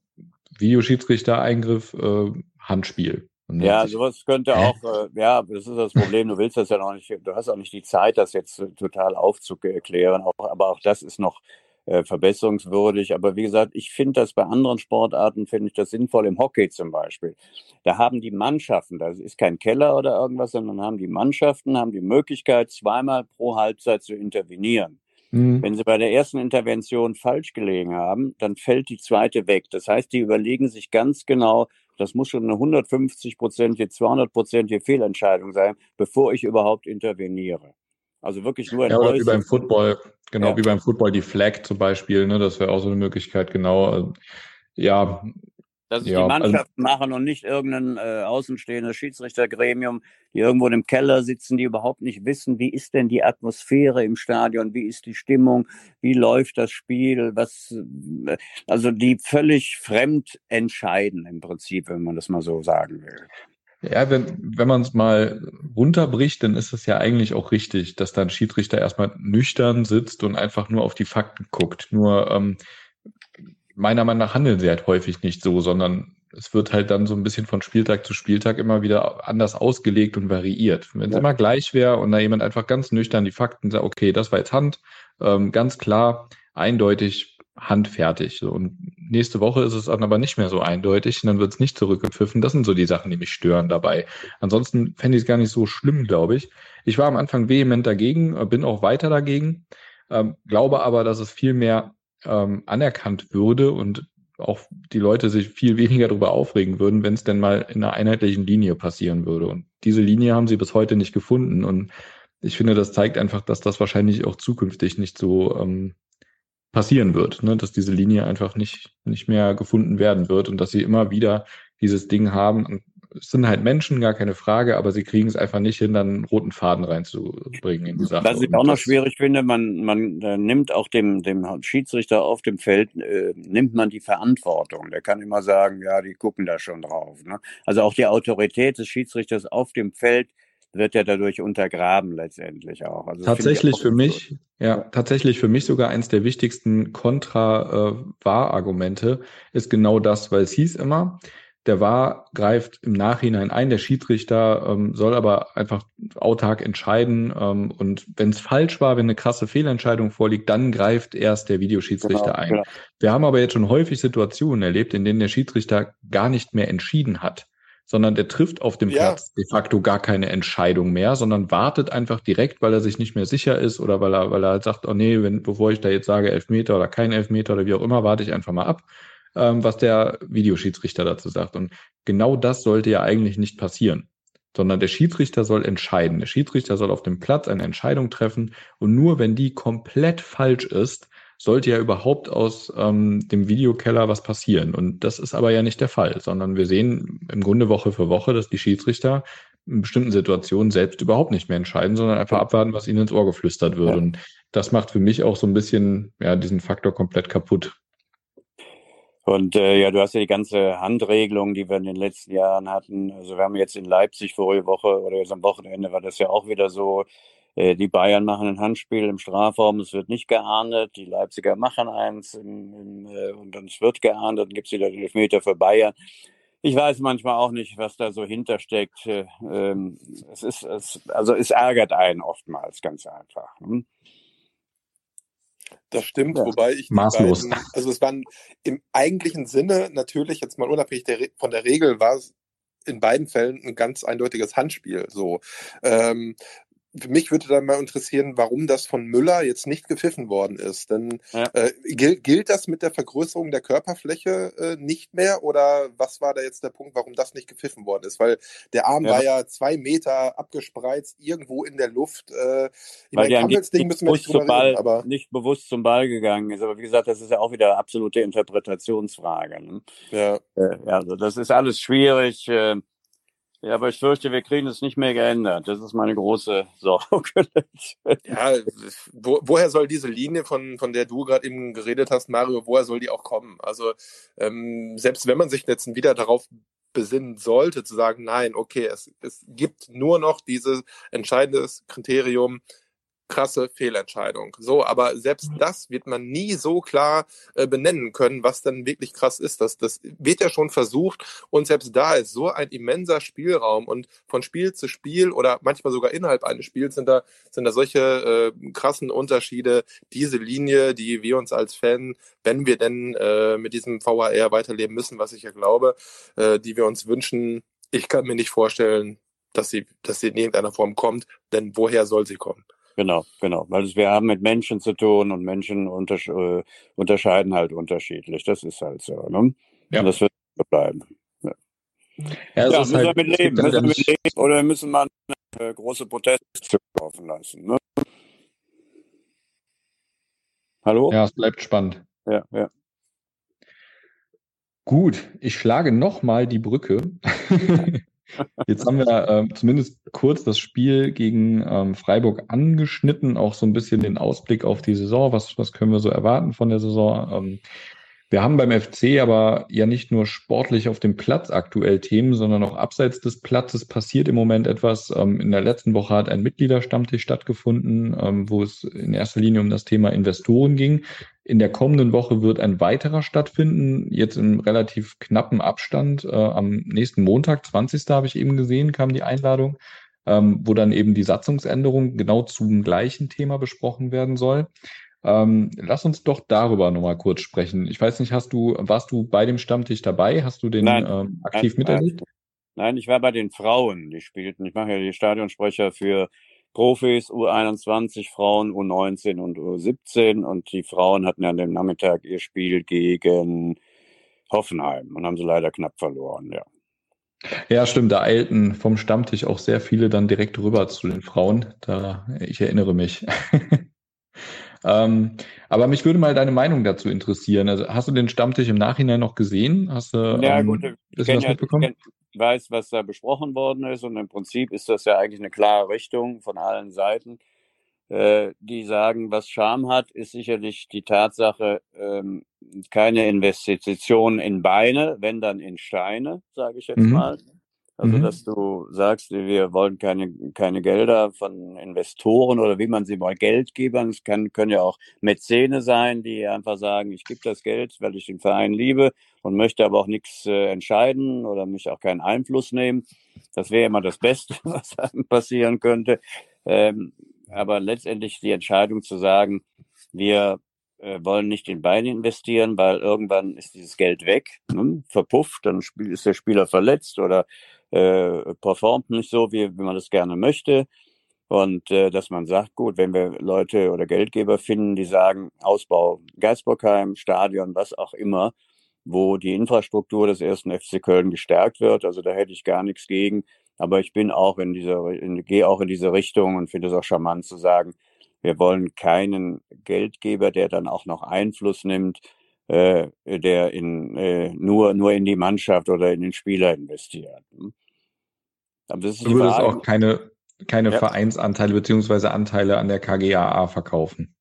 Videoschiedsrichter-Eingriff, äh, Handspiel. Ja, sowas könnte auch, äh, ja, das ist das Problem. Du willst das ja noch nicht, du hast auch nicht die Zeit, das jetzt total aufzuklären. Auch, aber auch das ist noch äh, verbesserungswürdig. Aber wie gesagt, ich finde das bei anderen Sportarten, finde ich das sinnvoll. Im Hockey zum Beispiel. Da haben die Mannschaften, das ist kein Keller oder irgendwas, sondern haben die Mannschaften, haben die Möglichkeit, zweimal pro Halbzeit zu intervenieren. Hm, Wenn sie bei der ersten Intervention falsch gelegen haben, dann fällt die zweite weg. Das heißt, die überlegen sich ganz genau, das muss schon eine 150-prozentige, 200-prozentige Fehlentscheidung sein, bevor ich überhaupt interveniere. Also wirklich nur ein ja, oder wie beim Football, genau Ja. wie beim Football die Flag zum Beispiel, ne, das wäre auch so eine Möglichkeit, genau. Ja, dass es ja, die Mannschaft also, machen und nicht irgendein äh, außenstehendes Schiedsrichtergremium, die irgendwo im Keller sitzen, die überhaupt nicht wissen, wie ist denn die Atmosphäre im Stadion, wie ist die Stimmung, wie läuft das Spiel, was, äh, also die völlig fremd entscheiden im Prinzip, wenn man das mal so sagen will. Ja, wenn, wenn man es mal runterbricht, dann ist es ja eigentlich auch richtig, dass dann Schiedsrichter erstmal nüchtern sitzt und einfach nur auf die Fakten guckt. Nur ähm, meiner Meinung nach handeln sie halt häufig nicht so, sondern es wird halt dann so ein bisschen von Spieltag zu Spieltag immer wieder anders ausgelegt und variiert. Wenn es ja. immer gleich wäre und da jemand einfach ganz nüchtern die Fakten sagt, okay, das war jetzt Hand, ähm, ganz klar, eindeutig, handfertig. Und nächste Woche ist es dann aber nicht mehr so eindeutig und dann wird es nicht zurückgepfiffen. Das sind so die Sachen, die mich stören dabei. Ansonsten fände ich es gar nicht so schlimm, glaube ich. Ich war am Anfang vehement dagegen, äh, bin auch weiter dagegen, ähm, glaube aber, dass es viel mehr ähm, anerkannt würde und auch die Leute sich viel weniger darüber aufregen würden, wenn es denn mal in einer einheitlichen Linie passieren würde. Und diese Linie haben sie bis heute nicht gefunden. Und ich finde, das zeigt einfach, dass das wahrscheinlich auch zukünftig nicht so ähm, passieren wird, ne? dass diese Linie einfach nicht, nicht mehr gefunden werden wird und dass sie immer wieder dieses Ding haben. Es sind halt Menschen, gar keine Frage, aber sie kriegen es einfach nicht hin, dann einen roten Faden reinzubringen in die Sache. Was ich auch noch schwierig finde, man, man äh, nimmt auch dem, dem Schiedsrichter auf dem Feld, äh, nimmt man die Verantwortung. Der kann immer sagen, ja, die gucken da schon drauf. Ne? Also auch die Autorität des Schiedsrichters auf dem Feld wird ja dadurch untergraben letztendlich auch. Also tatsächlich auch für mich, so. ja, tatsächlich für mich sogar eins der wichtigsten Kontra-Wahr-Argumente äh, ist genau das, weil es hieß immer, der Wahr greift im Nachhinein ein, der Schiedsrichter ähm, soll aber einfach autark entscheiden ähm, und wenn es falsch war, wenn eine krasse Fehlentscheidung vorliegt, dann greift erst der Videoschiedsrichter genau, ein. Genau. Wir haben aber jetzt schon häufig Situationen erlebt, in denen der Schiedsrichter gar nicht mehr entschieden hat sondern der trifft auf dem ja. Platz de facto gar keine Entscheidung mehr, sondern wartet einfach direkt, weil er sich nicht mehr sicher ist oder weil er, weil er halt sagt, oh nee, wenn, bevor ich da jetzt sage Elfmeter oder kein Elfmeter oder wie auch immer, warte ich einfach mal ab, ähm, was der Videoschiedsrichter dazu sagt. Und genau das sollte ja eigentlich nicht passieren sondern der Schiedsrichter soll entscheiden. Der Schiedsrichter soll auf dem Platz eine Entscheidung treffen und nur wenn die komplett falsch ist, sollte ja überhaupt aus ähm, dem Videokeller was passieren. Und das ist aber ja nicht der Fall, sondern wir sehen im Grunde Woche für Woche, dass die Schiedsrichter in bestimmten Situationen selbst überhaupt nicht mehr entscheiden, sondern einfach abwarten, was ihnen ins Ohr geflüstert wird. Ja. Und das macht für mich auch so ein bisschen ja, diesen Faktor komplett kaputt. Und äh, ja, du hast ja die ganze Handregelung, die wir in den letzten Jahren hatten. Also wir haben jetzt in Leipzig vorige Woche oder jetzt am Wochenende war das ja auch wieder so, äh, die Bayern machen ein Handspiel im Strafraum, es wird nicht geahndet. Die Leipziger machen eins im, im, äh, und dann wird geahndet, dann gibt es wieder den Elfmeter für Bayern. Ich weiß manchmal auch nicht, was da so hintersteckt. Äh, ähm, es ist, es, also es ärgert einen oftmals ganz einfach. Hm? Das stimmt, ja. wobei ich maßlos. Beiden, also es waren im eigentlichen Sinne natürlich jetzt mal unabhängig der, von der Regel war es in beiden Fällen ein ganz eindeutiges Handspiel. So, ähm, mich würde dann mal interessieren, warum das von Müller jetzt nicht gepfiffen worden ist. Denn ja. äh, gilt, gilt das mit der Vergrößerung der Körperfläche äh, nicht mehr oder was war da jetzt der Punkt, warum das nicht gepfiffen worden ist? Weil der Arm ja. war ja zwei Meter abgespreizt irgendwo in der Luft. Äh, ich Weil meine, Ding müssen wir nicht drüber Ball, reden, aber nicht bewusst zum Ball gegangen ist. Aber wie gesagt, das ist ja auch wieder absolute Interpretationsfrage. Ne? Ja. Äh, also das ist alles schwierig. Äh, ja, aber ich fürchte, wir kriegen es nicht mehr geändert. Das ist meine große Sorge. (laughs) ja, wo, woher soll diese Linie, von, von der du gerade eben geredet hast, Mario, woher soll die auch kommen? Also ähm, selbst wenn man sich jetzt wieder darauf besinnen sollte, zu sagen, nein, okay, es, es gibt nur noch dieses entscheidende Kriterium, krasse Fehlentscheidung. So, aber selbst mhm. das wird man nie so klar äh, benennen können, was dann wirklich krass ist. Das, das wird ja schon versucht und selbst da ist so ein immenser Spielraum und von Spiel zu Spiel oder manchmal sogar innerhalb eines Spiels sind da, sind da solche äh, krassen Unterschiede. Diese Linie, die wir uns als Fan, wenn wir denn äh, mit diesem VAR weiterleben müssen, was ich ja glaube, äh, die wir uns wünschen, ich kann mir nicht vorstellen, dass sie, dass sie in irgendeiner Form kommt, denn woher soll sie kommen? Genau, genau. Weil wir haben mit Menschen zu tun und Menschen untersch äh, unterscheiden halt unterschiedlich. Das ist halt so. Ne? Ja. Und das wird so bleiben. Ja, ja, ja müssen halt, wir mit leben. Müssen wir mit leben oder müssen wir äh, große Proteste laufen lassen. Ne? Hallo? Ja, es bleibt spannend. Ja, ja. Gut, ich schlage nochmal die Brücke. (laughs) Jetzt haben wir äh, zumindest kurz das Spiel gegen ähm, Freiburg angeschnitten, auch so ein bisschen den Ausblick auf die Saison. Was, was können wir so erwarten von der Saison? Ähm, wir haben beim FC aber ja nicht nur sportlich auf dem Platz aktuell Themen, sondern auch abseits des Platzes passiert im Moment etwas. Ähm, in der letzten Woche hat ein Mitgliederstammtisch stattgefunden, ähm, wo es in erster Linie um das Thema Investoren ging. In der kommenden Woche wird ein weiterer stattfinden, jetzt im relativ knappen Abstand. Äh, am nächsten Montag, 20. habe ich eben gesehen, kam die Einladung, ähm, wo dann eben die Satzungsänderung genau zum gleichen Thema besprochen werden soll. Ähm, lass uns doch darüber nochmal kurz sprechen. Ich weiß nicht, hast du, warst du bei dem Stammtisch dabei? Hast du den Nein, ähm, aktiv nein, miterlebt? Nein, ich war bei den Frauen, die spielten. Ich mache ja die Stadionsprecher für Profis, U21, Frauen, U19 und U17. Und die Frauen hatten ja an dem Nachmittag ihr Spiel gegen Hoffenheim und haben sie leider knapp verloren, ja. Ja, stimmt. Da eilten vom Stammtisch auch sehr viele dann direkt rüber zu den Frauen. Da, ich erinnere mich. (laughs) Ähm, aber mich würde mal deine Meinung dazu interessieren. Also hast du den Stammtisch im Nachhinein noch gesehen? Hast du ja, ähm, gut, ich was ja, mitbekommen? Ich weiß, was da besprochen worden ist und im Prinzip ist das ja eigentlich eine klare Richtung von allen Seiten. Äh, die sagen, was Charme hat, ist sicherlich die Tatsache, ähm, keine Investition in Beine, wenn dann in Steine, sage ich jetzt mhm. mal. Also, mhm. dass du sagst, wir wollen keine, keine Gelder von Investoren oder wie man sie mal Geldgebern. Es kann, können ja auch Mäzene sein, die einfach sagen, ich gebe das Geld, weil ich den Verein liebe und möchte aber auch nichts äh, entscheiden oder mich auch keinen Einfluss nehmen. Das wäre immer das Beste, (laughs) was passieren könnte. Ähm, aber letztendlich die Entscheidung zu sagen, wir äh, wollen nicht in Beine investieren, weil irgendwann ist dieses Geld weg, ne, verpufft, dann ist der Spieler verletzt oder äh, performt nicht so, wie, wie man das gerne möchte. Und äh, dass man sagt, gut, wenn wir Leute oder Geldgeber finden, die sagen, Ausbau Geisbockheim, Stadion, was auch immer, wo die Infrastruktur des ersten FC Köln gestärkt wird, also da hätte ich gar nichts gegen. Aber ich bin auch in dieser, in, gehe auch in diese Richtung und finde es auch charmant zu sagen, wir wollen keinen Geldgeber, der dann auch noch Einfluss nimmt, äh, der in, äh, nur, nur in die Mannschaft oder in den Spieler investiert. Hm? Aber das ist du würdest auch keine, keine ja. Vereinsanteile beziehungsweise Anteile an der KGAA verkaufen.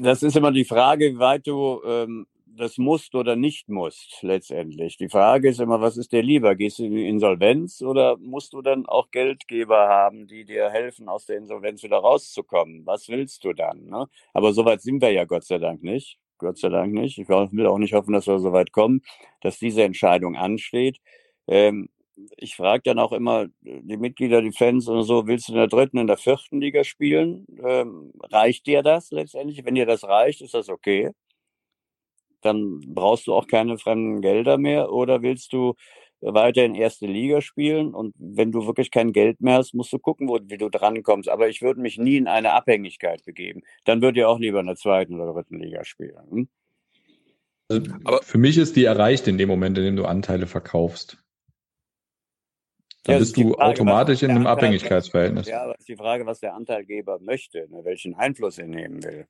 Das ist immer die Frage, wie weit du ähm, das musst oder nicht musst, letztendlich. Die Frage ist immer, was ist dir lieber? Gehst du in die Insolvenz oder musst du dann auch Geldgeber haben, die dir helfen, aus der Insolvenz wieder rauszukommen? Was willst du dann? Ne? Aber soweit sind wir ja Gott sei Dank nicht. Gott sei Dank nicht. Ich will auch nicht hoffen, dass wir so weit kommen, dass diese Entscheidung ansteht. Ähm, ich frage dann auch immer die Mitglieder, die Fans und so, willst du in der dritten, in der vierten Liga spielen? Ähm, reicht dir das letztendlich? Wenn dir das reicht, ist das okay. Dann brauchst du auch keine fremden Gelder mehr. Oder willst du weiter in erste Liga spielen? Und wenn du wirklich kein Geld mehr hast, musst du gucken, wo, wie du drankommst. Aber ich würde mich nie in eine Abhängigkeit begeben. Dann würde ich auch lieber in der zweiten oder dritten Liga spielen. Hm? Also, aber für mich ist die erreicht in dem Moment, in dem du Anteile verkaufst. Dann ja, bist du Frage, automatisch in einem Abhängigkeitsverhältnis. Ja, aber ist die Frage, was der Anteilgeber möchte, ne, welchen Einfluss er nehmen will.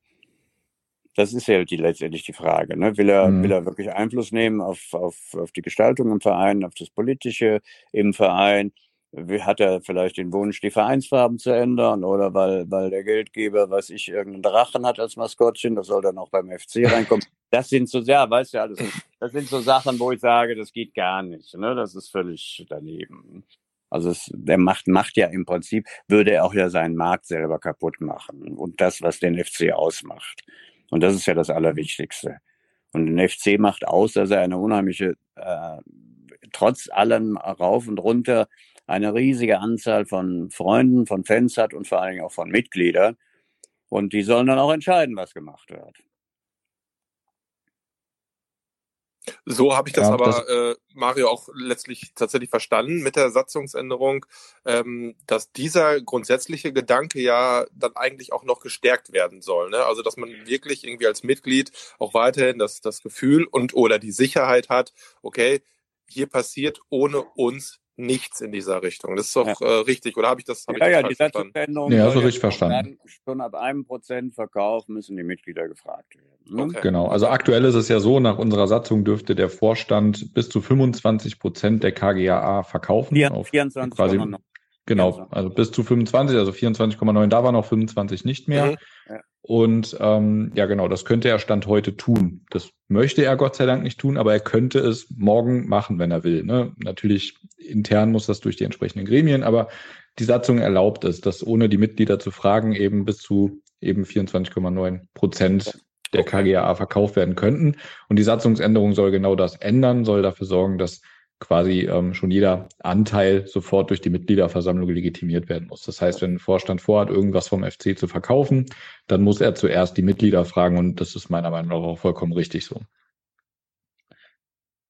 Das ist ja die, letztendlich die Frage. Ne? Will, er, mhm. will er wirklich Einfluss nehmen auf, auf, auf die Gestaltung im Verein, auf das Politische im Verein? Hat er vielleicht den Wunsch, die Vereinsfarben zu ändern oder weil, weil der Geldgeber, was ich, irgendeinen Drachen hat als Maskottchen, das soll dann auch beim FC (laughs) reinkommen. Das sind so, ja, weißt du, alles, das sind so Sachen, wo ich sage, das geht gar nicht. Ne? Das ist völlig daneben. Also es, der macht, macht ja im Prinzip, würde er auch ja seinen Markt selber kaputt machen und das, was den FC ausmacht. Und das ist ja das Allerwichtigste. Und den FC macht aus, dass er eine unheimliche, äh, trotz allem rauf und runter, eine riesige Anzahl von Freunden, von Fans hat und vor allen Dingen auch von Mitgliedern. Und die sollen dann auch entscheiden, was gemacht wird. So habe ich das ja, aber, das äh, Mario, auch letztlich tatsächlich verstanden mit der Satzungsänderung, ähm, dass dieser grundsätzliche Gedanke ja dann eigentlich auch noch gestärkt werden soll. Ne? Also, dass man wirklich irgendwie als Mitglied auch weiterhin das, das Gefühl und oder die Sicherheit hat, okay, hier passiert ohne uns nichts in dieser Richtung. Das ist doch ja. äh, richtig, oder habe ich das? Hab ja, ich ja, die Satzungsänderung. Ja, so richtig verstanden. Schon ab einem Prozent Verkauf müssen die Mitglieder gefragt werden. Ne? Okay. Genau. Also aktuell ist es ja so, nach unserer Satzung dürfte der Vorstand bis zu 25 Prozent der KGAA verkaufen. Ja, 24, quasi, Genau, also bis zu 25, also 24,9, da war noch 25 nicht mehr. Mhm. Ja. Und ähm, ja, genau, das könnte er Stand heute tun. Das möchte er Gott sei Dank nicht tun, aber er könnte es morgen machen, wenn er will. Ne? Natürlich intern muss das durch die entsprechenden Gremien, aber die Satzung erlaubt es, dass ohne die Mitglieder zu fragen eben bis zu eben 24,9 Prozent der KGAA verkauft werden könnten. Und die Satzungsänderung soll genau das ändern, soll dafür sorgen, dass quasi ähm, schon jeder Anteil sofort durch die Mitgliederversammlung legitimiert werden muss. Das heißt, wenn ein Vorstand vorhat, irgendwas vom FC zu verkaufen, dann muss er zuerst die Mitglieder fragen und das ist meiner Meinung nach auch vollkommen richtig so.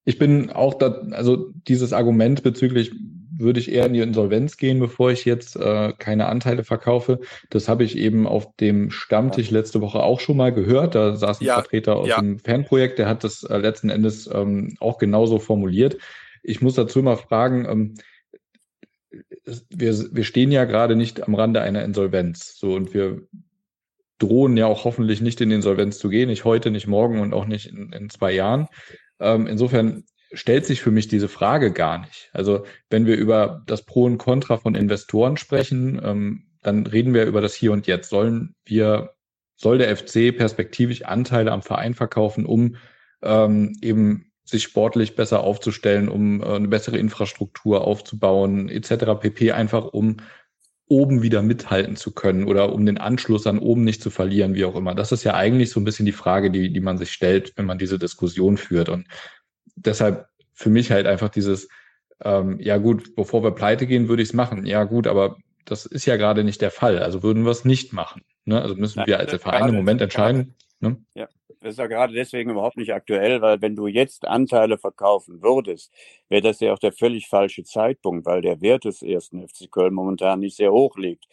Ich bin auch da, also dieses Argument bezüglich würde ich eher in die Insolvenz gehen, bevor ich jetzt äh, keine Anteile verkaufe. Das habe ich eben auf dem Stammtisch letzte Woche auch schon mal gehört. Da saß ein ja, Vertreter aus ja. dem Fanprojekt, der hat das äh, letzten Endes ähm, auch genauso formuliert. Ich muss dazu mal fragen, ähm, wir, wir stehen ja gerade nicht am Rande einer Insolvenz. So und wir drohen ja auch hoffentlich nicht in Insolvenz zu gehen, nicht heute, nicht morgen und auch nicht in, in zwei Jahren. Ähm, insofern stellt sich für mich diese Frage gar nicht. Also wenn wir über das Pro und Contra von Investoren sprechen, ähm, dann reden wir über das Hier und Jetzt. Sollen wir, soll der FC perspektivisch Anteile am Verein verkaufen, um ähm, eben sich sportlich besser aufzustellen, um äh, eine bessere Infrastruktur aufzubauen, etc. pp. Einfach um oben wieder mithalten zu können oder um den Anschluss an oben nicht zu verlieren, wie auch immer. Das ist ja eigentlich so ein bisschen die Frage, die, die man sich stellt, wenn man diese Diskussion führt. Und deshalb für mich halt einfach dieses, ähm, ja gut, bevor wir pleite gehen, würde ich es machen. Ja gut, aber das ist ja gerade nicht der Fall. Also würden wir es nicht machen. Ne? Also müssen wir als Verein im Moment entscheiden. Ne? Ja, das ist ja gerade deswegen überhaupt nicht aktuell, weil wenn du jetzt Anteile verkaufen würdest, wäre das ja auch der völlig falsche Zeitpunkt, weil der Wert des ersten FC Köln momentan nicht sehr hoch liegt.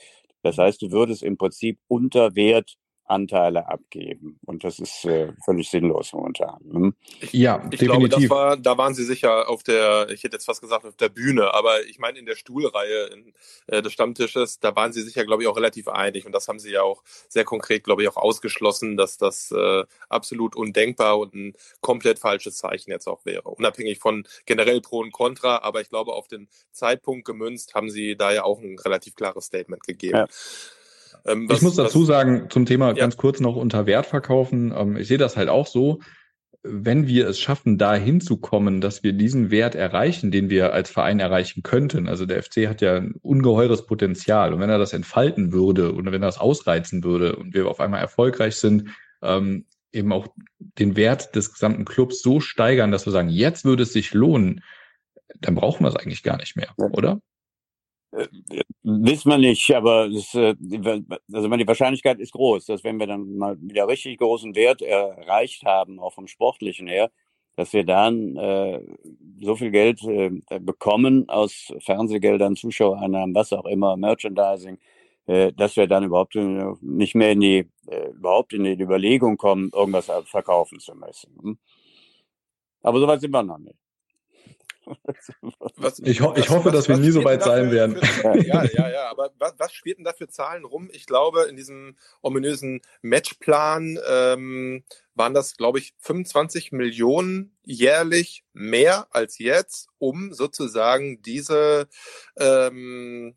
Das heißt, du würdest im Prinzip unter Wert Anteile abgeben. Und das ist äh, völlig sinnlos momentan. Ne? Ich, ja, ich definitiv. glaube, das war, da waren sie sicher auf der, ich hätte jetzt fast gesagt, auf der Bühne, aber ich meine in der Stuhlreihe in, äh, des Stammtisches, da waren sie sicher, glaube ich, auch relativ einig. Und das haben sie ja auch sehr konkret, glaube ich, auch ausgeschlossen, dass das äh, absolut undenkbar und ein komplett falsches Zeichen jetzt auch wäre. Unabhängig von generell Pro und Contra, aber ich glaube, auf den Zeitpunkt gemünzt haben sie da ja auch ein relativ klares Statement gegeben. Ja. Ähm, was, ich muss dazu was, sagen, zum Thema ja. ganz kurz noch unter Wert verkaufen. Ähm, ich sehe das halt auch so. Wenn wir es schaffen, da hinzukommen, dass wir diesen Wert erreichen, den wir als Verein erreichen könnten. Also der FC hat ja ein ungeheures Potenzial. Und wenn er das entfalten würde oder wenn er das ausreizen würde und wir auf einmal erfolgreich sind, ähm, eben auch den Wert des gesamten Clubs so steigern, dass wir sagen, jetzt würde es sich lohnen, dann brauchen wir es eigentlich gar nicht mehr, oder? Wissen wir nicht, aber das, äh, also die Wahrscheinlichkeit ist groß, dass wenn wir dann mal wieder richtig großen Wert erreicht haben, auch vom Sportlichen her, dass wir dann äh, so viel Geld äh, bekommen aus Fernsehgeldern, Zuschauereinnahmen, was auch immer, Merchandising, äh, dass wir dann überhaupt äh, nicht mehr in die äh, überhaupt in die Überlegung kommen, irgendwas verkaufen zu müssen. Hm? Aber soweit sind wir noch nicht. Was, ich, ho was, ich hoffe, was, dass wir nie so weit sein werden. Für, ja, ja, ja, aber was, was spielten da für Zahlen rum? Ich glaube, in diesem ominösen Matchplan ähm, waren das, glaube ich, 25 Millionen jährlich mehr als jetzt, um sozusagen diese ähm,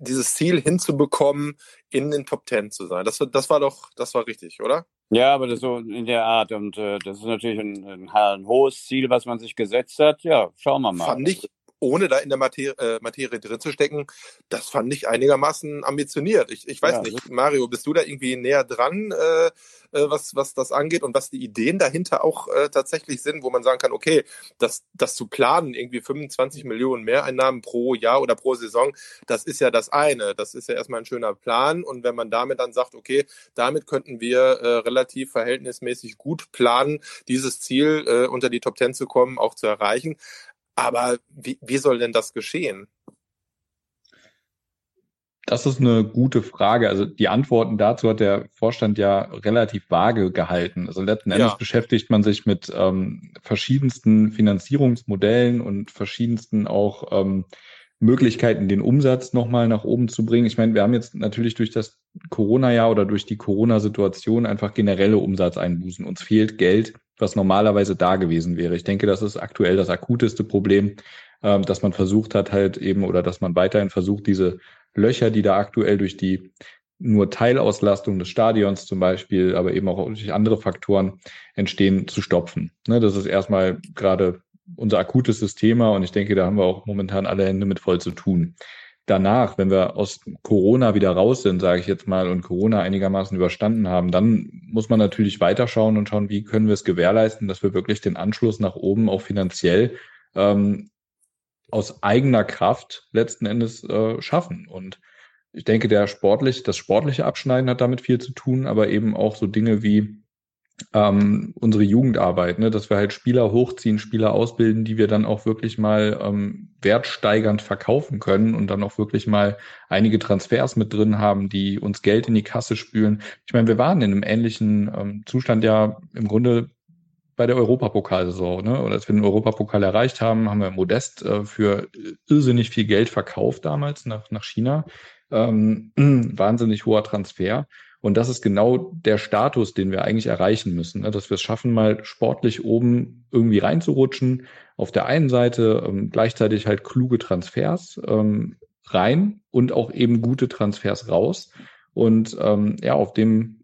dieses Ziel hinzubekommen, in den Top Ten zu sein. Das, das war doch, das war richtig, oder? Ja, aber das so in der Art und äh, das ist natürlich ein, ein, ein, hohes Ziel, was man sich gesetzt hat. Ja, schauen wir mal. Fand ich, ohne da in der Materie, äh, Materie drin zu stecken, das fand ich einigermaßen ambitioniert. Ich, ich weiß ja, nicht, Mario, bist du da irgendwie näher dran, äh, äh, was, was das angeht und was die Ideen dahinter auch äh, tatsächlich sind, wo man sagen kann, okay, das, das zu planen, irgendwie 25 Millionen Mehreinnahmen pro Jahr oder pro Saison, das ist ja das eine. Das ist ja erstmal ein schöner Plan. Und wenn man damit dann sagt, okay, damit könnten wir äh, relativ verhältnismäßig gut planen, dieses Ziel äh, unter die Top Ten zu kommen, auch zu erreichen, aber wie, wie soll denn das geschehen? Das ist eine gute Frage. Also die Antworten dazu hat der Vorstand ja relativ vage gehalten. Also letzten Endes ja. beschäftigt man sich mit ähm, verschiedensten Finanzierungsmodellen und verschiedensten auch ähm, Möglichkeiten, den Umsatz nochmal nach oben zu bringen. Ich meine, wir haben jetzt natürlich durch das Corona-Jahr oder durch die Corona-Situation einfach generelle Umsatzeinbußen. Uns fehlt Geld, was normalerweise da gewesen wäre. Ich denke, das ist aktuell das akuteste Problem, ähm, dass man versucht hat, halt eben oder dass man weiterhin versucht, diese Löcher, die da aktuell durch die nur Teilauslastung des Stadions zum Beispiel, aber eben auch durch andere Faktoren entstehen, zu stopfen. Ne, das ist erstmal gerade unser akutestes Thema und ich denke, da haben wir auch momentan alle Hände mit voll zu tun. Danach, wenn wir aus Corona wieder raus sind, sage ich jetzt mal, und Corona einigermaßen überstanden haben, dann muss man natürlich weiterschauen und schauen, wie können wir es gewährleisten, dass wir wirklich den Anschluss nach oben auch finanziell ähm, aus eigener Kraft letzten Endes äh, schaffen. Und ich denke, der sportlich, das sportliche Abschneiden hat damit viel zu tun, aber eben auch so Dinge wie ähm, unsere Jugendarbeit, ne, dass wir halt Spieler hochziehen, Spieler ausbilden, die wir dann auch wirklich mal ähm, wertsteigernd verkaufen können und dann auch wirklich mal einige Transfers mit drin haben, die uns Geld in die Kasse spülen. Ich meine, wir waren in einem ähnlichen ähm, Zustand ja im Grunde bei der Europapokalsaison, ne? Oder als wir den Europapokal erreicht haben, haben wir Modest äh, für irrsinnig viel Geld verkauft damals nach, nach China. Ähm, (clears throat) wahnsinnig hoher Transfer. Und das ist genau der Status, den wir eigentlich erreichen müssen, ne? dass wir es schaffen, mal sportlich oben irgendwie reinzurutschen. Auf der einen Seite ähm, gleichzeitig halt kluge Transfers ähm, rein und auch eben gute Transfers raus. Und ähm, ja, auf dem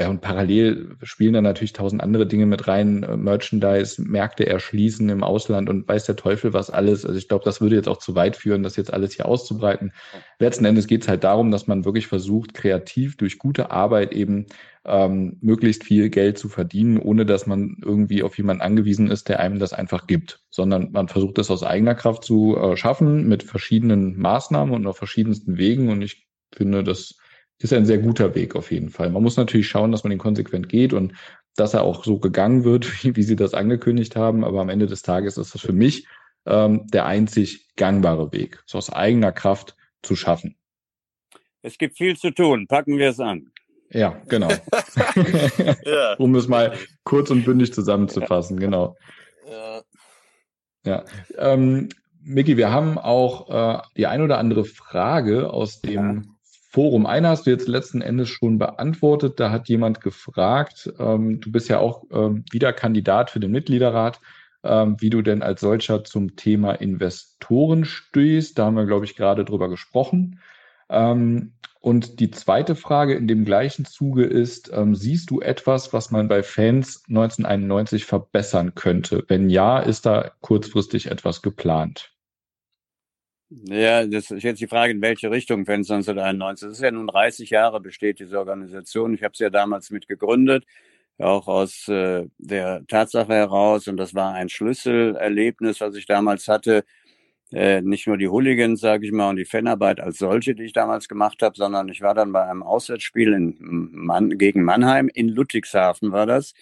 ja, und parallel spielen dann natürlich tausend andere Dinge mit rein, äh, Merchandise, Märkte erschließen im Ausland und weiß der Teufel was alles. Also ich glaube, das würde jetzt auch zu weit führen, das jetzt alles hier auszubreiten. Letzten Endes geht es halt darum, dass man wirklich versucht, kreativ durch gute Arbeit eben ähm, möglichst viel Geld zu verdienen, ohne dass man irgendwie auf jemanden angewiesen ist, der einem das einfach gibt, sondern man versucht das aus eigener Kraft zu äh, schaffen mit verschiedenen Maßnahmen und auf verschiedensten Wegen. Und ich finde, das ist ein sehr guter Weg auf jeden Fall. Man muss natürlich schauen, dass man den konsequent geht und dass er auch so gegangen wird, (laughs) wie, wie Sie das angekündigt haben. Aber am Ende des Tages ist das für mich ähm, der einzig gangbare Weg, es aus eigener Kraft zu schaffen. Es gibt viel zu tun. Packen wir es an. Ja, genau. (laughs) ja. (laughs) um es mal kurz und bündig zusammenzufassen, ja. genau. Ja. ja. Ähm, Miki, wir haben auch äh, die ein oder andere Frage aus dem Forum. Eine hast du jetzt letzten Endes schon beantwortet. Da hat jemand gefragt, ähm, du bist ja auch ähm, wieder Kandidat für den Mitgliederrat, ähm, wie du denn als solcher zum Thema Investoren stehst. Da haben wir, glaube ich, gerade drüber gesprochen. Ähm, und die zweite Frage in dem gleichen Zuge ist, ähm, siehst du etwas, was man bei Fans 1991 verbessern könnte? Wenn ja, ist da kurzfristig etwas geplant? Ja, das ist jetzt die Frage, in welche Richtung Fans 1991. Das ist ja nun 30 Jahre besteht diese Organisation. Ich habe sie ja damals mit gegründet, auch aus äh, der Tatsache heraus. Und das war ein Schlüsselerlebnis, was ich damals hatte. Äh, nicht nur die Hooligans, sage ich mal, und die Fanarbeit als solche, die ich damals gemacht habe, sondern ich war dann bei einem Auswärtsspiel in Mann, gegen Mannheim in Ludwigshafen war das.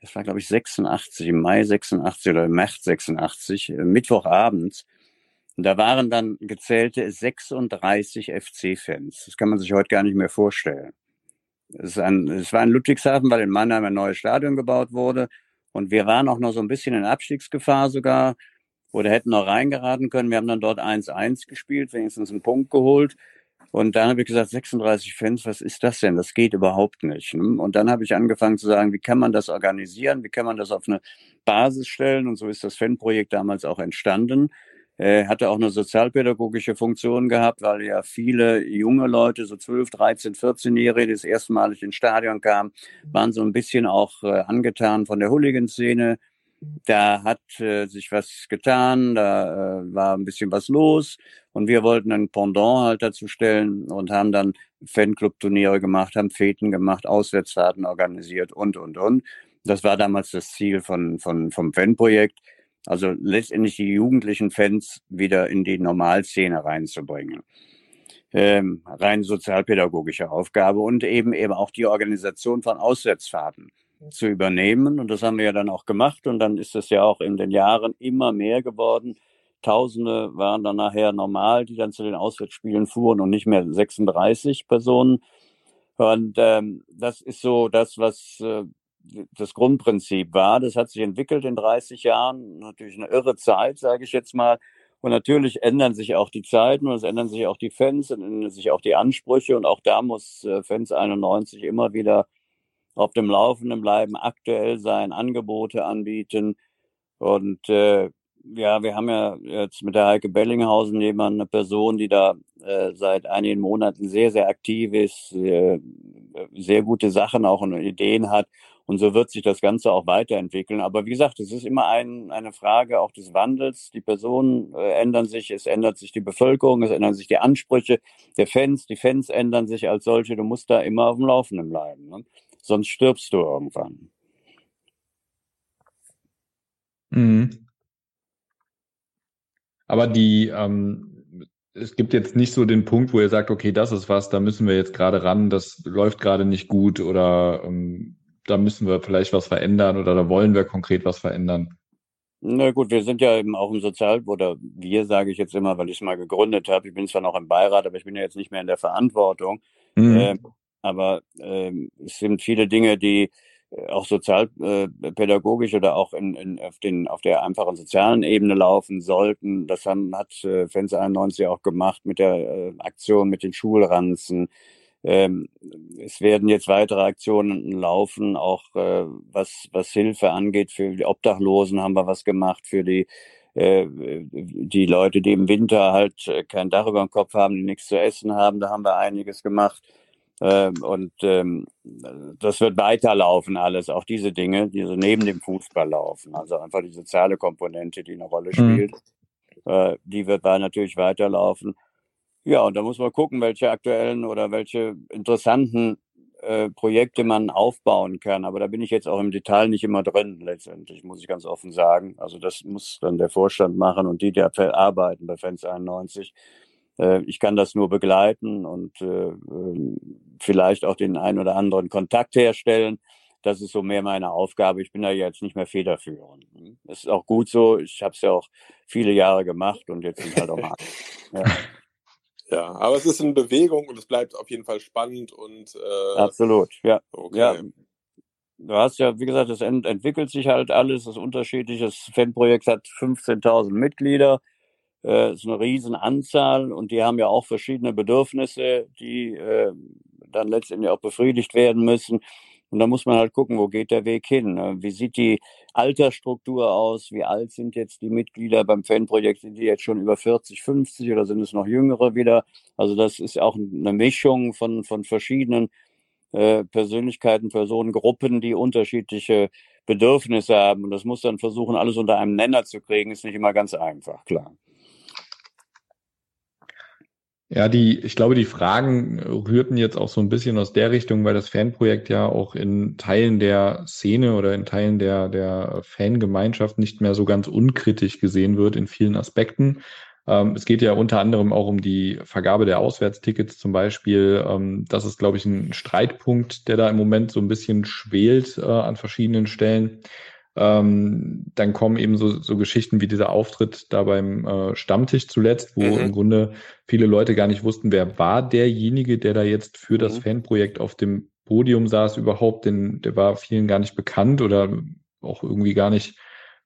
Das war, glaube ich, 86, im Mai 86 oder im März 86, äh, Mittwochabends. Und da waren dann gezählte 36 FC-Fans. Das kann man sich heute gar nicht mehr vorstellen. Es, ein, es war in Ludwigshafen, weil in Mannheim ein neues Stadion gebaut wurde. Und wir waren auch noch so ein bisschen in Abstiegsgefahr sogar oder hätten noch reingeraten können. Wir haben dann dort 1-1 gespielt, wenigstens einen Punkt geholt. Und dann habe ich gesagt, 36 Fans, was ist das denn? Das geht überhaupt nicht. Ne? Und dann habe ich angefangen zu sagen, wie kann man das organisieren? Wie kann man das auf eine Basis stellen? Und so ist das Fanprojekt damals auch entstanden hatte auch eine sozialpädagogische Funktion gehabt, weil ja viele junge Leute, so 12, 13, 14-Jährige, die das erste Mal ins Stadion kamen, waren so ein bisschen auch äh, angetan von der Hooligan-Szene. Da hat äh, sich was getan, da äh, war ein bisschen was los und wir wollten ein Pendant halt dazu stellen und haben dann Fanclub-Turniere gemacht, haben Feten gemacht, Auswärtsfahrten organisiert und, und, und. Das war damals das Ziel von, von, vom Fanprojekt. Also letztendlich die jugendlichen Fans wieder in die Normalszene reinzubringen. Ähm, rein sozialpädagogische Aufgabe und eben eben auch die Organisation von Auswärtsfahrten zu übernehmen. Und das haben wir ja dann auch gemacht. Und dann ist es ja auch in den Jahren immer mehr geworden, Tausende waren dann nachher normal, die dann zu den Auswärtsspielen fuhren und nicht mehr 36 Personen. Und ähm, das ist so das, was äh, das Grundprinzip war. Das hat sich entwickelt in 30 Jahren. Natürlich eine irre Zeit, sage ich jetzt mal. Und natürlich ändern sich auch die Zeiten und es ändern sich auch die Fans, und ändern sich auch die Ansprüche. Und auch da muss äh, Fans 91 immer wieder auf dem Laufenden bleiben, aktuell sein, Angebote anbieten. Und äh, ja, wir haben ja jetzt mit der Heike Bellinghausen jemand, eine Person, die da äh, seit einigen Monaten sehr, sehr aktiv ist, äh, sehr gute Sachen auch und Ideen hat. Und so wird sich das Ganze auch weiterentwickeln. Aber wie gesagt, es ist immer ein, eine Frage auch des Wandels. Die Personen äh, ändern sich, es ändert sich die Bevölkerung, es ändern sich die Ansprüche der Fans, die Fans ändern sich als solche. Du musst da immer auf dem Laufenden bleiben. Ne? Sonst stirbst du irgendwann. Mhm. Aber die, ähm, es gibt jetzt nicht so den Punkt, wo ihr sagt, okay, das ist was, da müssen wir jetzt gerade ran, das läuft gerade nicht gut oder ähm, da müssen wir vielleicht was verändern oder da wollen wir konkret was verändern. Na gut, wir sind ja eben auch im Sozial- oder wir sage ich jetzt immer, weil ich es mal gegründet habe. Ich bin zwar noch im Beirat, aber ich bin ja jetzt nicht mehr in der Verantwortung. Mhm. Ähm, aber ähm, es sind viele Dinge, die äh, auch sozialpädagogisch äh, oder auch in, in, auf, den, auf der einfachen sozialen Ebene laufen sollten. Das haben, hat äh, Fans 91 auch gemacht mit der äh, Aktion mit den Schulranzen. Ähm, es werden jetzt weitere Aktionen laufen, auch äh, was, was Hilfe angeht. Für die Obdachlosen haben wir was gemacht, für die, äh, die Leute, die im Winter halt kein Dach über dem Kopf haben, die nichts zu essen haben, da haben wir einiges gemacht. Ähm, und ähm, das wird weiterlaufen alles, auch diese Dinge, die so neben dem Fußball laufen. Also einfach die soziale Komponente, die eine Rolle mhm. spielt, mhm. äh, die wird da natürlich weiterlaufen. Ja, und da muss man gucken, welche aktuellen oder welche interessanten äh, Projekte man aufbauen kann. Aber da bin ich jetzt auch im Detail nicht immer drin, letztendlich, muss ich ganz offen sagen. Also das muss dann der Vorstand machen und die, die arbeiten bei Fans 91. Äh, ich kann das nur begleiten und äh, ähm, vielleicht auch den einen oder anderen Kontakt herstellen. Das ist so mehr meine Aufgabe. Ich bin da jetzt nicht mehr federführend. Das ist auch gut so. Ich habe es ja auch viele Jahre gemacht und jetzt sind halt auch (laughs) mal. Ja. Ja, aber es ist in Bewegung und es bleibt auf jeden Fall spannend und äh, absolut. Ja, okay. ja. Du hast ja, wie gesagt, es ent entwickelt sich halt alles. Das unterschiedliche Fanprojekt hat 15.000 Mitglieder äh, ist eine Riesenanzahl und die haben ja auch verschiedene Bedürfnisse, die äh, dann letztendlich auch befriedigt werden müssen. Und da muss man halt gucken, wo geht der Weg hin? Ne? Wie sieht die Altersstruktur aus? Wie alt sind jetzt die Mitglieder beim Fanprojekt? Sind die jetzt schon über 40, 50 oder sind es noch jüngere wieder? Also das ist auch eine Mischung von, von verschiedenen äh, Persönlichkeiten, Personengruppen, die unterschiedliche Bedürfnisse haben. Und das muss dann versuchen, alles unter einem Nenner zu kriegen, ist nicht immer ganz einfach, klar. Ja, die, ich glaube, die Fragen rührten jetzt auch so ein bisschen aus der Richtung, weil das Fanprojekt ja auch in Teilen der Szene oder in Teilen der, der Fangemeinschaft nicht mehr so ganz unkritisch gesehen wird in vielen Aspekten. Ähm, es geht ja unter anderem auch um die Vergabe der Auswärtstickets zum Beispiel. Ähm, das ist, glaube ich, ein Streitpunkt, der da im Moment so ein bisschen schwelt äh, an verschiedenen Stellen. Ähm, dann kommen eben so, so Geschichten wie dieser Auftritt da beim äh, Stammtisch zuletzt, wo mhm. im Grunde viele Leute gar nicht wussten, wer war derjenige, der da jetzt für mhm. das Fanprojekt auf dem Podium saß überhaupt, denn der war vielen gar nicht bekannt oder auch irgendwie gar nicht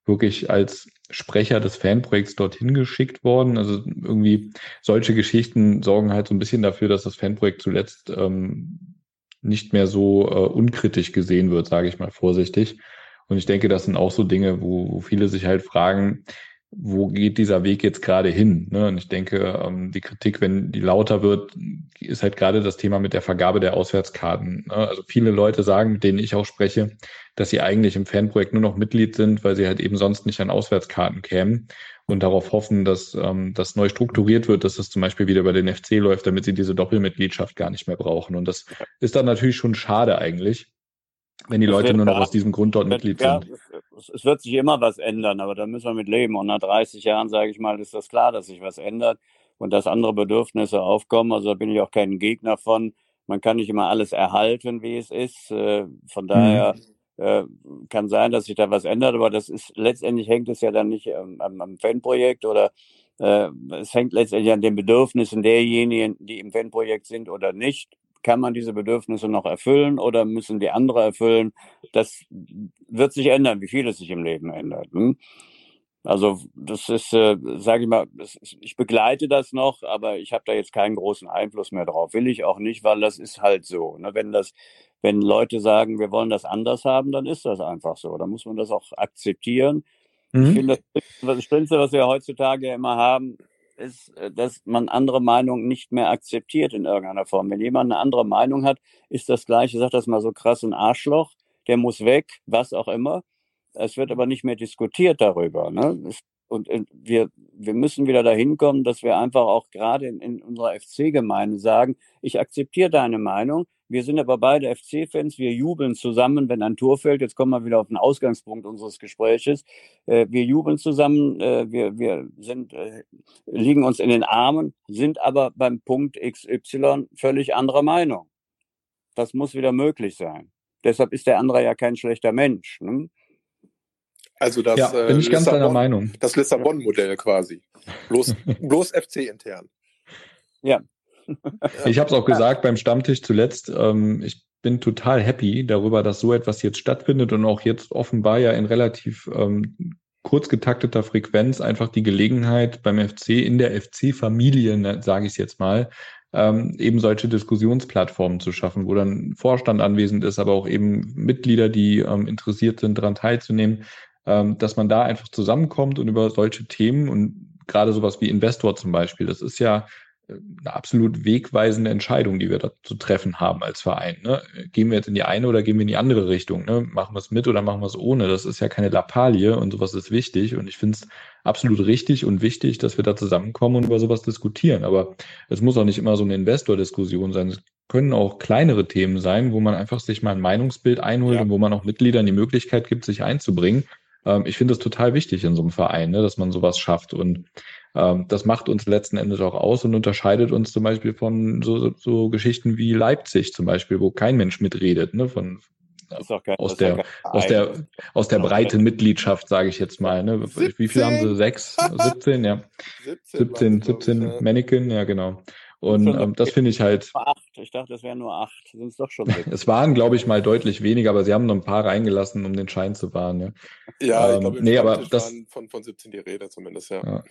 wirklich als Sprecher des Fanprojekts dorthin geschickt worden. Also irgendwie solche Geschichten sorgen halt so ein bisschen dafür, dass das Fanprojekt zuletzt ähm, nicht mehr so äh, unkritisch gesehen wird, sage ich mal vorsichtig. Und ich denke, das sind auch so Dinge, wo, wo viele sich halt fragen, wo geht dieser Weg jetzt gerade hin? Ne? Und ich denke, ähm, die Kritik, wenn die lauter wird, ist halt gerade das Thema mit der Vergabe der Auswärtskarten. Ne? Also viele Leute sagen, mit denen ich auch spreche, dass sie eigentlich im Fanprojekt nur noch Mitglied sind, weil sie halt eben sonst nicht an Auswärtskarten kämen und darauf hoffen, dass ähm, das neu strukturiert wird, dass das zum Beispiel wieder bei den FC läuft, damit sie diese Doppelmitgliedschaft gar nicht mehr brauchen. Und das ist dann natürlich schon schade eigentlich wenn die Leute nur noch aus diesem Grund dort Mitglied ja, sind. Es wird sich immer was ändern, aber da müssen wir mit leben. Und nach 30 Jahren, sage ich mal, ist das klar, dass sich was ändert und dass andere Bedürfnisse aufkommen. Also da bin ich auch kein Gegner von. Man kann nicht immer alles erhalten, wie es ist. Äh, von daher Äh, kann sein, dass sich da was ändert, aber das ist letztendlich hängt es ja dann nicht am, am Fanprojekt oder äh, es hängt letztendlich an den Bedürfnissen derjenigen, die im Fanprojekt sind oder nicht. Kann man diese Bedürfnisse noch erfüllen oder müssen die andere erfüllen? Das wird sich ändern, wie viel es sich im Leben ändert. Hm? Also das ist, äh, sage ich mal, das, ich begleite das noch, aber ich habe da jetzt keinen großen Einfluss mehr drauf. Will ich auch nicht, weil das ist halt so. Ne? Wenn das, wenn Leute sagen, wir wollen das anders haben, dann ist das einfach so. Da muss man das auch akzeptieren. Mhm. Ich finde, das, das Schlimmste, was wir heutzutage immer haben, ist, äh, dass man andere Meinungen nicht mehr akzeptiert in irgendeiner Form. Wenn jemand eine andere Meinung hat, ist das gleiche, ich sage das mal so krass, ein Arschloch, der muss weg, was auch immer. Es wird aber nicht mehr diskutiert darüber. Ne? Und wir, wir müssen wieder dahin kommen, dass wir einfach auch gerade in, in unserer FC-Gemeinde sagen, ich akzeptiere deine Meinung. Wir sind aber beide FC-Fans. Wir jubeln zusammen, wenn ein Tor fällt. Jetzt kommen wir wieder auf den Ausgangspunkt unseres Gespräches. Äh, wir jubeln zusammen. Äh, wir, wir sind, äh, liegen uns in den Armen, sind aber beim Punkt XY völlig anderer Meinung. Das muss wieder möglich sein. Deshalb ist der andere ja kein schlechter Mensch. Ne? Also das, ja, bin ich äh, ganz deiner Meinung. Das Lissabon-Modell quasi. Bloß, (laughs) bloß FC intern. Ja. ich habe es auch gesagt beim Stammtisch zuletzt. Ähm, ich bin total happy darüber, dass so etwas jetzt stattfindet und auch jetzt offenbar ja in relativ ähm, kurz getakteter Frequenz einfach die Gelegenheit beim FC in der FC-Familie, ne, sage ich es jetzt mal, ähm, eben solche Diskussionsplattformen zu schaffen, wo dann Vorstand anwesend ist, aber auch eben Mitglieder, die ähm, interessiert sind, daran teilzunehmen, ähm, dass man da einfach zusammenkommt und über solche Themen und gerade sowas wie Investor zum Beispiel, das ist ja äh, eine absolut wegweisende Entscheidung, die wir da zu treffen haben als Verein. Ne? Gehen wir jetzt in die eine oder gehen wir in die andere Richtung? Ne? Machen wir es mit oder machen wir es ohne? Das ist ja keine Lappalie und sowas ist wichtig. Und ich finde es absolut richtig und wichtig, dass wir da zusammenkommen und über sowas diskutieren. Aber es muss auch nicht immer so eine Investor-Diskussion sein. Es können auch kleinere Themen sein, wo man einfach sich mal ein Meinungsbild einholt ja. und wo man auch Mitgliedern die Möglichkeit gibt, sich einzubringen. Ähm, ich finde es total wichtig in so einem Verein, ne, dass man sowas schafft. Und ähm, das macht uns letzten Endes auch aus und unterscheidet uns zum Beispiel von so, so Geschichten wie Leipzig zum Beispiel, wo kein Mensch mitredet, ne, von kein, aus, der, aus der aus der breiten Mitgliedschaft, sage ich jetzt mal. Ne? Wie viel haben sie? Sechs, 17, ja. 17, 17, 17 Mannequin, ja genau. Und ähm, das finde ich halt. Acht. Ich dachte, es wären nur acht. Sind es doch schon (laughs) sechs. es waren, glaube ich, mal deutlich weniger, aber sie haben noch ein paar reingelassen, um den Schein zu wahren. Ja, ja ähm, ich glaube, nee, aber das, von, von 17 die Rede zumindest, ja. ja.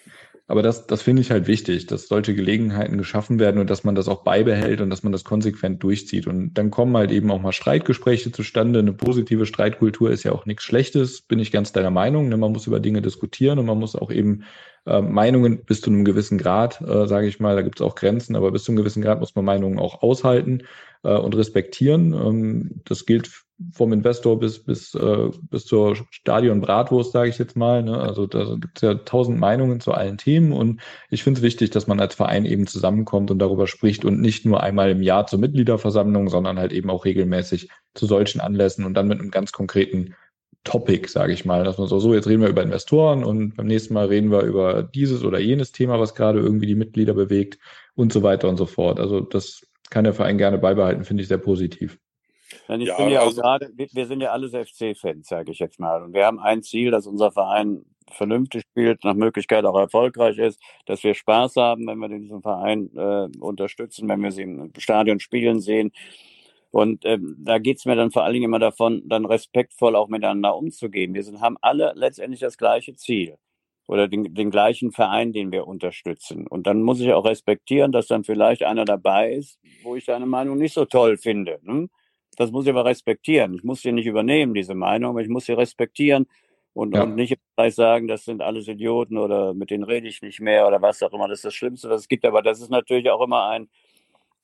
Aber das, das finde ich halt wichtig, dass solche Gelegenheiten geschaffen werden und dass man das auch beibehält und dass man das konsequent durchzieht. Und dann kommen halt eben auch mal Streitgespräche zustande. Eine positive Streitkultur ist ja auch nichts Schlechtes, bin ich ganz deiner Meinung. Ne? Man muss über Dinge diskutieren und man muss auch eben äh, Meinungen bis zu einem gewissen Grad, äh, sage ich mal, da gibt es auch Grenzen, aber bis zu einem gewissen Grad muss man Meinungen auch aushalten äh, und respektieren. Ähm, das gilt vom Investor bis bis äh, bis zur Stadion Bratwurst, sage ich jetzt mal. Ne? Also da gibt es ja tausend Meinungen zu allen Themen und ich finde es wichtig, dass man als Verein eben zusammenkommt und darüber spricht und nicht nur einmal im Jahr zur Mitgliederversammlung, sondern halt eben auch regelmäßig zu solchen Anlässen und dann mit einem ganz konkreten Topic, sage ich mal, dass man so, so, jetzt reden wir über Investoren und beim nächsten Mal reden wir über dieses oder jenes Thema, was gerade irgendwie die Mitglieder bewegt und so weiter und so fort. Also das kann der Verein gerne beibehalten, finde ich sehr positiv. Denn ich ja, bin ja also, auch gerade, wir sind ja alle FC-Fans, sage ich jetzt mal. Und wir haben ein Ziel, dass unser Verein vernünftig spielt, nach Möglichkeit auch erfolgreich ist, dass wir Spaß haben, wenn wir diesen Verein äh, unterstützen, wenn wir sie im Stadion spielen sehen, und ähm, da geht's mir dann vor allen Dingen immer davon, dann respektvoll auch miteinander umzugehen. Wir sind, haben alle letztendlich das gleiche Ziel oder den, den gleichen Verein, den wir unterstützen. Und dann muss ich auch respektieren, dass dann vielleicht einer dabei ist, wo ich deine Meinung nicht so toll finde. Ne? Das muss ich aber respektieren. Ich muss sie nicht übernehmen, diese Meinung, aber ich muss sie respektieren und, ja. und nicht gleich sagen, das sind alles Idioten oder mit denen rede ich nicht mehr oder was auch immer. Das ist das Schlimmste, was es gibt. Aber das ist natürlich auch immer ein,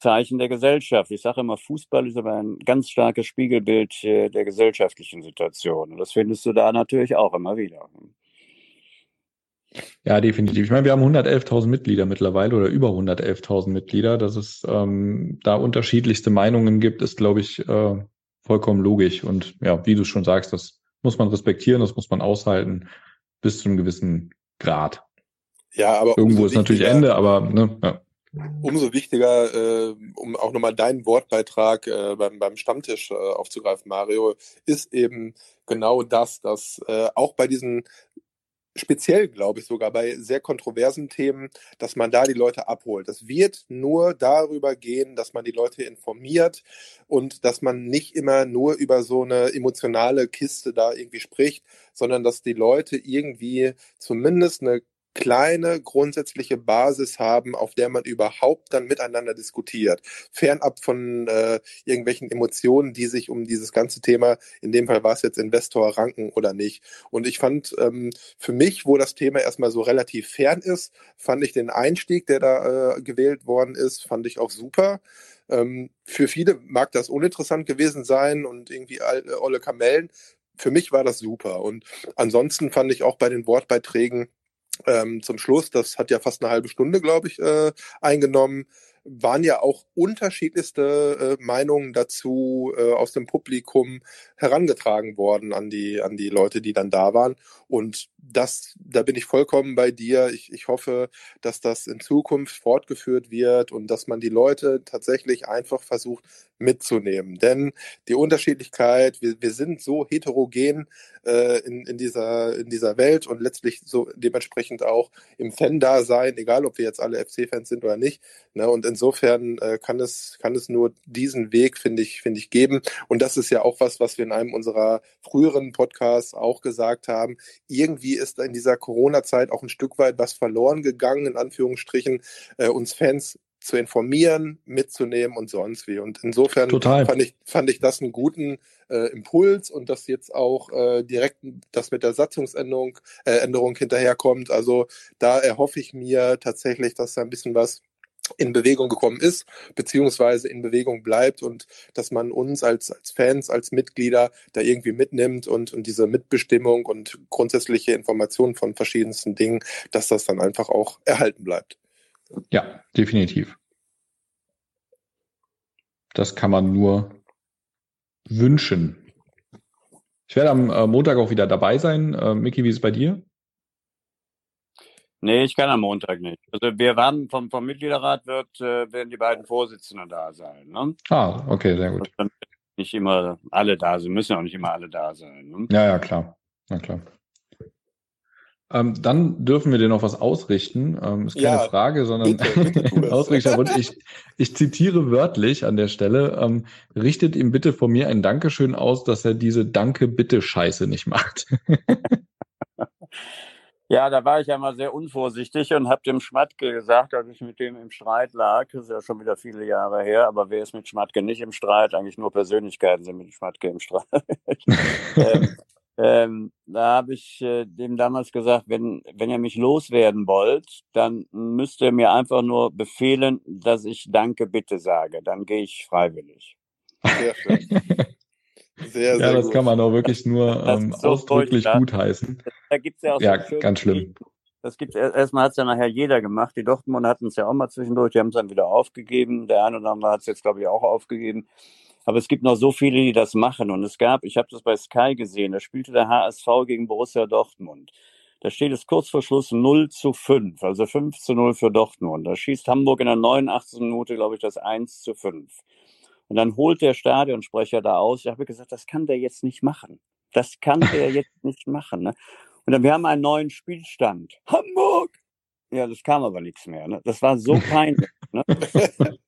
Zeichen der Gesellschaft. Ich sage immer, Fußball ist aber ein ganz starkes Spiegelbild äh, der gesellschaftlichen Situation. Und das findest du da natürlich auch immer wieder. Ja, definitiv. Ich meine, wir haben 111.000 Mitglieder mittlerweile oder über 111.000 Mitglieder. Dass es ähm, da unterschiedlichste Meinungen gibt, ist, glaube ich, äh, vollkommen logisch. Und ja, wie du schon sagst, das muss man respektieren, das muss man aushalten bis zu einem gewissen Grad. Ja, aber irgendwo ist natürlich Ende, aber ne, ja umso wichtiger, äh, um auch nochmal deinen Wortbeitrag äh, beim, beim Stammtisch äh, aufzugreifen, Mario, ist eben genau das, dass äh, auch bei diesen speziell, glaube ich, sogar bei sehr kontroversen Themen, dass man da die Leute abholt. Es wird nur darüber gehen, dass man die Leute informiert und dass man nicht immer nur über so eine emotionale Kiste da irgendwie spricht, sondern dass die Leute irgendwie zumindest eine kleine grundsätzliche Basis haben, auf der man überhaupt dann miteinander diskutiert. Fernab von äh, irgendwelchen Emotionen, die sich um dieses ganze Thema, in dem Fall war es jetzt Investor, ranken oder nicht. Und ich fand ähm, für mich, wo das Thema erstmal so relativ fern ist, fand ich den Einstieg, der da äh, gewählt worden ist, fand ich auch super. Ähm, für viele mag das uninteressant gewesen sein und irgendwie alle, olle Kamellen. Für mich war das super. Und ansonsten fand ich auch bei den Wortbeiträgen ähm, zum Schluss, das hat ja fast eine halbe Stunde, glaube ich, äh, eingenommen, waren ja auch unterschiedlichste äh, Meinungen dazu äh, aus dem Publikum herangetragen worden an die, an die Leute, die dann da waren. Und das, da bin ich vollkommen bei dir. Ich, ich hoffe, dass das in Zukunft fortgeführt wird und dass man die Leute tatsächlich einfach versucht mitzunehmen. Denn die Unterschiedlichkeit, wir, wir sind so heterogen äh, in, in, dieser, in dieser Welt und letztlich so dementsprechend auch im Fan-Dasein, egal ob wir jetzt alle FC-Fans sind oder nicht. Ne? Und insofern äh, kann, es, kann es nur diesen Weg, finde ich, finde ich, geben. Und das ist ja auch was, was wir in einem unserer früheren Podcasts auch gesagt haben. Irgendwie ist in dieser Corona-Zeit auch ein Stück weit was verloren gegangen, in Anführungsstrichen, äh, uns Fans zu informieren, mitzunehmen und sonst wie. Und insofern Total. fand ich, fand ich das einen guten äh, Impuls und dass jetzt auch äh, direkt das mit der Satzungsänderung äh, Änderung hinterherkommt. Also da erhoffe ich mir tatsächlich, dass da ein bisschen was in Bewegung gekommen ist, beziehungsweise in Bewegung bleibt und dass man uns als, als Fans, als Mitglieder da irgendwie mitnimmt und, und diese Mitbestimmung und grundsätzliche Informationen von verschiedensten Dingen, dass das dann einfach auch erhalten bleibt. Ja, definitiv. Das kann man nur wünschen. Ich werde am äh, Montag auch wieder dabei sein. Äh, Miki, wie ist es bei dir? Nee, ich kann am Montag nicht. Also wir waren vom, vom Mitgliederrat wird, äh, werden die beiden Vorsitzenden da sein. Ne? Ah, okay, sehr gut. Nicht immer alle da sind, müssen auch nicht immer alle da sein. Ne? Ja, ja, klar. Na klar. Ähm, dann dürfen wir dir noch was ausrichten. Ähm, ist keine ja, Frage, sondern (laughs) Ausrichterwunsch. Ich, ich zitiere wörtlich an der Stelle. Ähm, richtet ihm bitte von mir ein Dankeschön aus, dass er diese Danke-Bitte-Scheiße nicht macht. (laughs) Ja, da war ich ja mal sehr unvorsichtig und habe dem Schmatke gesagt, als ich mit dem im Streit lag, das ist ja schon wieder viele Jahre her, aber wer ist mit Schmatke nicht im Streit? Eigentlich nur Persönlichkeiten sind mit Schmatke im Streit. (laughs) ähm, ähm, da habe ich äh, dem damals gesagt, wenn, wenn ihr mich loswerden wollt, dann müsst ihr mir einfach nur befehlen, dass ich Danke bitte sage. Dann gehe ich freiwillig. Sehr schön. Sehr, ja, das gut. kann man auch wirklich nur ähm, so ausdrücklich gut gutheißen. Da gibt's ja auch ja, so ganz schlimm. Das gibt erstmal hat es ja nachher jeder gemacht. Die Dortmund hatten es ja auch mal zwischendurch, die haben es dann wieder aufgegeben. Der eine oder andere hat es jetzt, glaube ich, auch aufgegeben. Aber es gibt noch so viele, die das machen. Und es gab, ich habe das bei Sky gesehen, da spielte der HSV gegen Borussia Dortmund. Da steht es kurz vor Schluss 0 zu 5, also 5 zu 0 für Dortmund. Da schießt Hamburg in der 89. Minute, glaube ich, das 1 zu 5. Und dann holt der Stadionsprecher da aus. Ich habe gesagt, das kann der jetzt nicht machen. Das kann der (laughs) jetzt nicht machen. Ne? Und dann, wir haben einen neuen Spielstand. Hamburg! Ja, das kam aber nichts mehr. Ne? Das war so peinlich. ne? (laughs)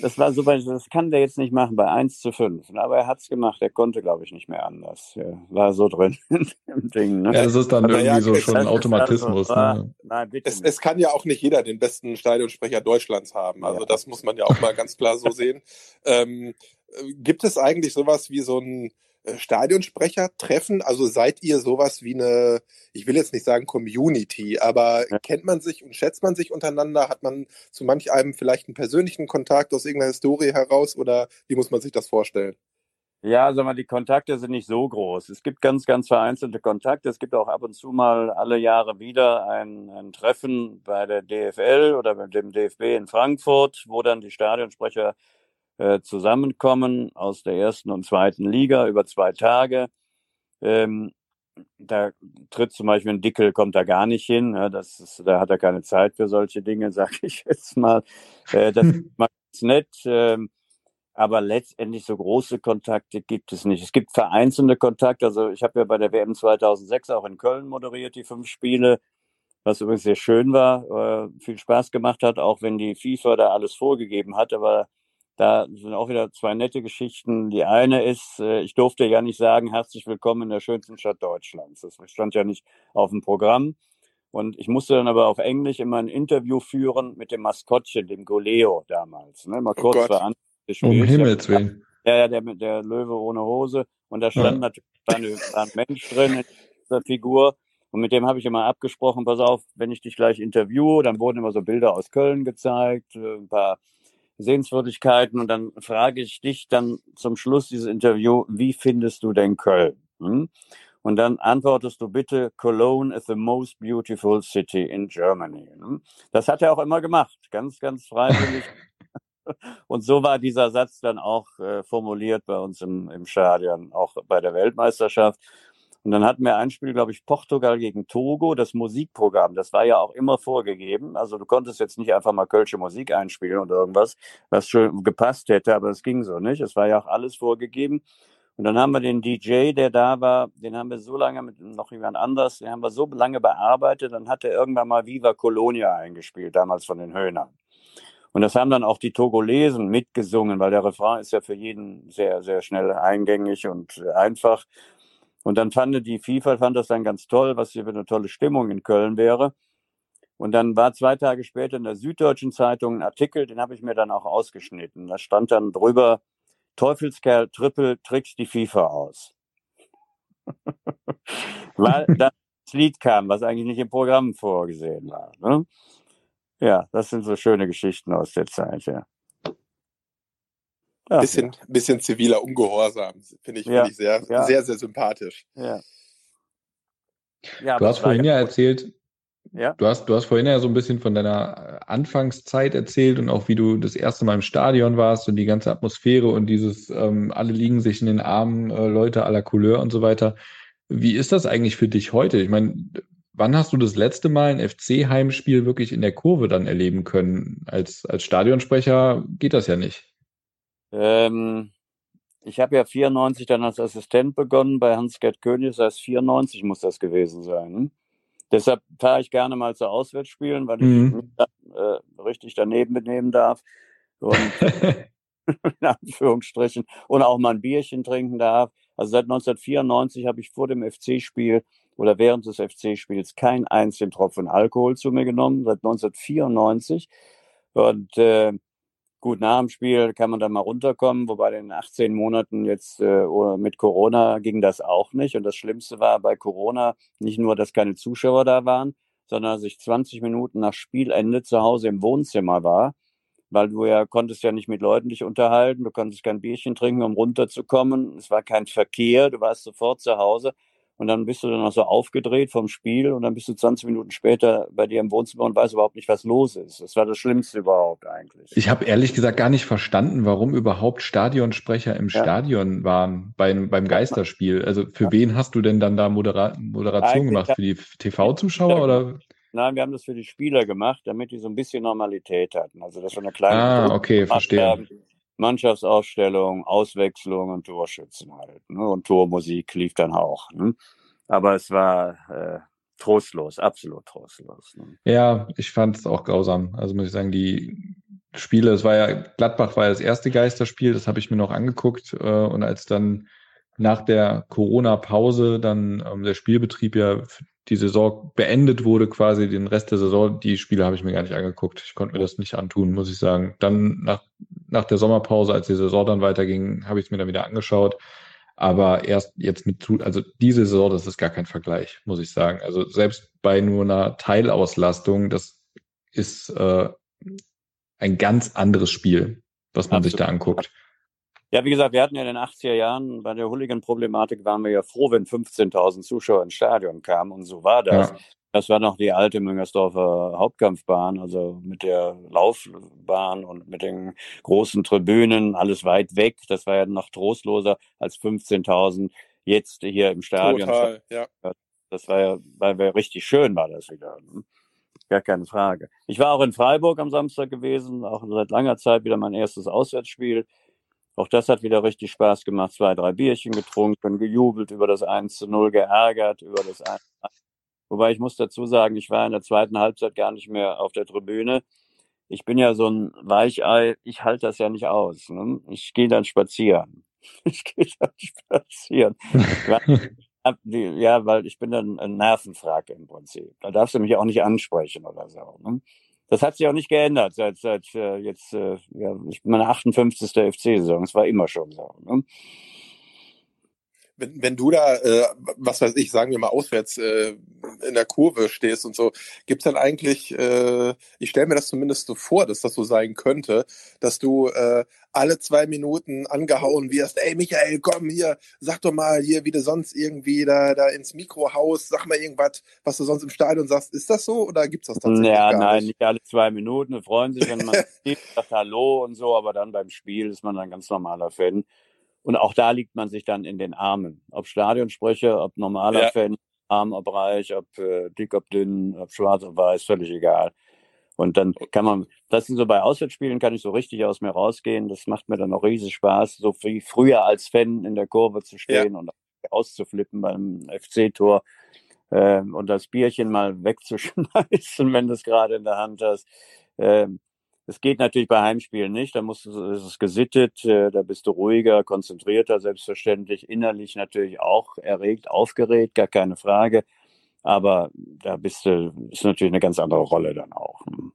Das war so, das kann der jetzt nicht machen bei 1 zu 5. Aber er hat es gemacht, er konnte, glaube ich, nicht mehr anders. Er war so drin (laughs) im Ding. Ne? Ja, das ist dann Aber irgendwie ja, so schon ein Automatismus. Also, ne? Nein, bitte es, es, kann ja auch nicht jeder den besten Stadionsprecher Deutschlands haben. Also ja. das muss man ja auch mal ganz klar so sehen. (laughs) Ähm, äh, gibt es eigentlich sowas wie so ein äh, Stadionsprecher treffen? Also seid ihr sowas wie eine, ich will jetzt nicht sagen Community, aber kennt man sich und schätzt man sich untereinander? Hat man zu manch einem vielleicht einen persönlichen Kontakt aus irgendeiner Historie heraus oder wie muss man sich das vorstellen? Ja, sag mal, die Kontakte sind nicht so groß. Es gibt ganz, ganz vereinzelte Kontakte. Es gibt auch ab und zu mal alle Jahre wieder ein, ein Treffen bei der DFL oder mit dem DFB in Frankfurt, wo dann die Stadionsprecher äh, zusammenkommen aus der ersten und zweiten Liga über zwei Tage. Ähm, da tritt zum Beispiel ein Dickel, kommt da gar nicht hin. Ja, das ist, da hat er keine Zeit für solche Dinge, (laughs) sage ich jetzt mal. Äh, das ist nett. Ähm, aber letztendlich so große Kontakte gibt es nicht. Es gibt vereinzelte Kontakte. Also ich habe ja bei der WM 2006 auch in Köln moderiert, die fünf Spiele, was übrigens sehr schön war, äh, viel Spaß gemacht hat, auch wenn die FIFA da alles vorgegeben hat. Aber da sind auch wieder zwei nette Geschichten. Die eine ist, äh, ich durfte ja nicht sagen, herzlich willkommen in der schönsten Stadt Deutschlands. Das stand ja nicht auf dem Programm. Und ich musste dann aber auf Englisch immer ein Interview führen mit dem Maskottchen, dem Goleo damals. Ne? Mal kurz oh gespielt. Um Himmels Willen. Ja, ja, der, der Löwe ohne Hose. Und da stand ja. natürlich ein Mensch drin in dieser Figur. Und mit dem habe ich immer abgesprochen, pass auf, wenn ich dich gleich interviewe, dann wurden immer so Bilder aus Köln gezeigt, äh, ein paar Sehenswürdigkeiten und dann frage ich dich dann zum Schluss dieses Interview, wie findest du denn Köln? Hm? Und dann antwortest du bitte, Cologne is the most beautiful city in Germany. Hm? Das hat er auch immer gemacht, ganz, ganz freiwillig. (laughs) Und so war dieser Satz dann auch äh, formuliert bei uns im, im Stadion, auch bei der Weltmeisterschaft. Und dann hatten wir ein Spiel, glaube ich, Portugal gegen Togo, das Musikprogramm. Das war ja auch immer vorgegeben. Also du konntest jetzt nicht einfach mal kölsche Musik einspielen oder irgendwas, was schon gepasst hätte, aber es ging so nicht. Es war ja auch alles vorgegeben. Und dann haben wir den DJ, der da war, den haben wir so lange mit noch jemand anders, den haben wir so lange bearbeitet, dann hat er irgendwann mal Viva Colonia eingespielt, damals von den Höhnern. Und das haben dann auch die Togolesen mitgesungen, weil der Refrain ist ja für jeden sehr, sehr schnell eingängig und einfach. Und dann fand die FIFA fand das dann ganz toll, was hier für eine tolle Stimmung in Köln wäre. Und dann war zwei Tage später in der Süddeutschen Zeitung ein Artikel, den habe ich mir dann auch ausgeschnitten. Da stand dann drüber, Teufelskerl Triple trickst die FIFA aus. (laughs) Weil das Lied kam, was eigentlich nicht im Programm vorgesehen war. Ne? Ja, das sind so schöne Geschichten aus der Zeit, ja. Ach, bisschen, ja. bisschen ziviler Ungehorsam, finde ich, ja. find ich sehr, ja. sehr, sehr sympathisch. Ja. ja du hast vorhin ja erzählt, ja. Du hast, du hast vorhin ja so ein bisschen von deiner Anfangszeit erzählt und auch wie du das erste Mal im Stadion warst und die ganze Atmosphäre und dieses, ähm, alle liegen sich in den Armen, äh, Leute aller Couleur und so weiter. Wie ist das eigentlich für dich heute? Ich meine, Wann hast du das letzte Mal ein FC-Heimspiel wirklich in der Kurve dann erleben können? Als, als Stadionsprecher geht das ja nicht. Ähm, ich habe ja 94 dann als Assistent begonnen bei Hans-Gerd König, das heißt 94 muss das gewesen sein. Hm? Deshalb fahre ich gerne mal zu Auswärtsspielen, weil mhm. ich äh, richtig daneben benehmen darf. Und (laughs) in Anführungsstrichen. Und auch mal ein Bierchen trinken darf. Also seit 1994 habe ich vor dem FC-Spiel oder während des FC-Spiels keinen einzigen Tropfen Alkohol zu mir genommen, seit 1994. Und äh, gut, nach dem Spiel kann man dann mal runterkommen, wobei in den 18 Monaten jetzt äh, mit Corona ging das auch nicht. Und das Schlimmste war bei Corona nicht nur, dass keine Zuschauer da waren, sondern dass ich 20 Minuten nach Spielende zu Hause im Wohnzimmer war, weil du ja konntest ja nicht mit Leuten dich unterhalten, du konntest kein Bierchen trinken, um runterzukommen. Es war kein Verkehr, du warst sofort zu Hause und dann bist du dann auch so aufgedreht vom Spiel und dann bist du 20 Minuten später bei dir im Wohnzimmer und weißt überhaupt nicht, was los ist. Das war das Schlimmste überhaupt eigentlich. Ich habe ehrlich gesagt gar nicht verstanden, warum überhaupt Stadionsprecher im ja. Stadion waren beim, beim Geisterspiel. Also für ja. wen hast du denn dann da Modera Moderation eigentlich gemacht? Für die TV-Zuschauer oder? Nein, wir haben das für die Spieler gemacht, damit die so ein bisschen Normalität hatten. Also das war eine kleine. Ah, okay, verstehe. Haben. Mannschaftsaufstellung, Auswechslung und Torschützen halt. Ne? Und Tormusik lief dann auch. Ne? Aber es war äh, trostlos, absolut trostlos. Ne? Ja, ich fand es auch grausam. Also muss ich sagen, die Spiele, es war ja, Gladbach war ja das erste Geisterspiel, das habe ich mir noch angeguckt. Äh, und als dann nach der Corona-Pause dann ähm, der Spielbetrieb ja die Saison beendet wurde, quasi den Rest der Saison, die Spiele habe ich mir gar nicht angeguckt. Ich konnte mir das nicht antun, muss ich sagen. Dann nach, nach der Sommerpause, als die Saison dann weiterging, habe ich es mir dann wieder angeschaut. Aber erst jetzt mit, also diese Saison, das ist gar kein Vergleich, muss ich sagen. Also selbst bei nur einer Teilauslastung, das ist äh, ein ganz anderes Spiel, was man Absolut. sich da anguckt. Ja, wie gesagt, wir hatten ja in den 80er Jahren bei der Hooligan-Problematik waren wir ja froh, wenn 15.000 Zuschauer ins Stadion kamen und so war das. Ja. Das war noch die alte Müngersdorfer Hauptkampfbahn, also mit der Laufbahn und mit den großen Tribünen, alles weit weg. Das war ja noch trostloser als 15.000 jetzt hier im Stadion. Total, ja. Das war ja, weil wir richtig schön war das wieder. Ne? Gar keine Frage. Ich war auch in Freiburg am Samstag gewesen, auch seit langer Zeit wieder mein erstes Auswärtsspiel. Auch das hat wieder richtig Spaß gemacht. Zwei, drei Bierchen getrunken, gejubelt über das 1 zu 0, geärgert über das 1 Wobei ich muss dazu sagen, ich war in der zweiten Halbzeit gar nicht mehr auf der Tribüne. Ich bin ja so ein Weichei, ich halte das ja nicht aus. Ne? Ich gehe dann spazieren. (laughs) Ich gehe dann spazieren. ja, weil ich bin dann ein Nervenfrage im Prinzip. Da darfst du mich auch nicht ansprechen oder so. Ne? Das hat sich auch nicht geändert seit, seit äh, jetzt, äh, ja, meine 58. FC-Saison. Es war immer schon so. Ne? Wenn, wenn du da, äh, was weiß ich, sagen wir mal auswärts äh, in der Kurve stehst und so, gibt's dann eigentlich, äh, ich stelle mir das zumindest so vor, dass das so sein könnte, dass du äh, alle zwei Minuten angehauen wirst, ey Michael, komm hier, sag doch mal hier, wie du sonst irgendwie da, da ins Mikro haust, sag mal irgendwas, was du sonst im Stadion sagst. Ist das so oder gibt's das tatsächlich? Ja, gar nein, nicht? alle zwei Minuten. freuen sich, wenn man (laughs) sagt Hallo und so, aber dann beim Spiel ist man ein ganz normaler Fan. Und auch da liegt man sich dann in den Armen. Ob Stadionsprecher, ob normaler Ja. Fan, arm, ob reich, ob äh, dick, ob dünn, ob schwarz, ob weiß, völlig egal. Und dann kann man, das sind so bei Auswärtsspielen, kann ich so richtig aus mir rausgehen. Das macht mir dann auch riesig Spaß, so wie früher als Fan in der Kurve zu stehen und auszuflippen beim FC-Tor ähm, und das Bierchen mal (laughs) wegzuschmeißen, wenn du es gerade in der Hand hast. Ähm, es geht natürlich bei Heimspielen nicht, da musst du, ist es gesittet, äh, da bist du ruhiger, konzentrierter, selbstverständlich, innerlich natürlich auch erregt, aufgeregt, gar keine Frage. Aber da bist du, ist natürlich eine ganz andere Rolle dann auch. Hm.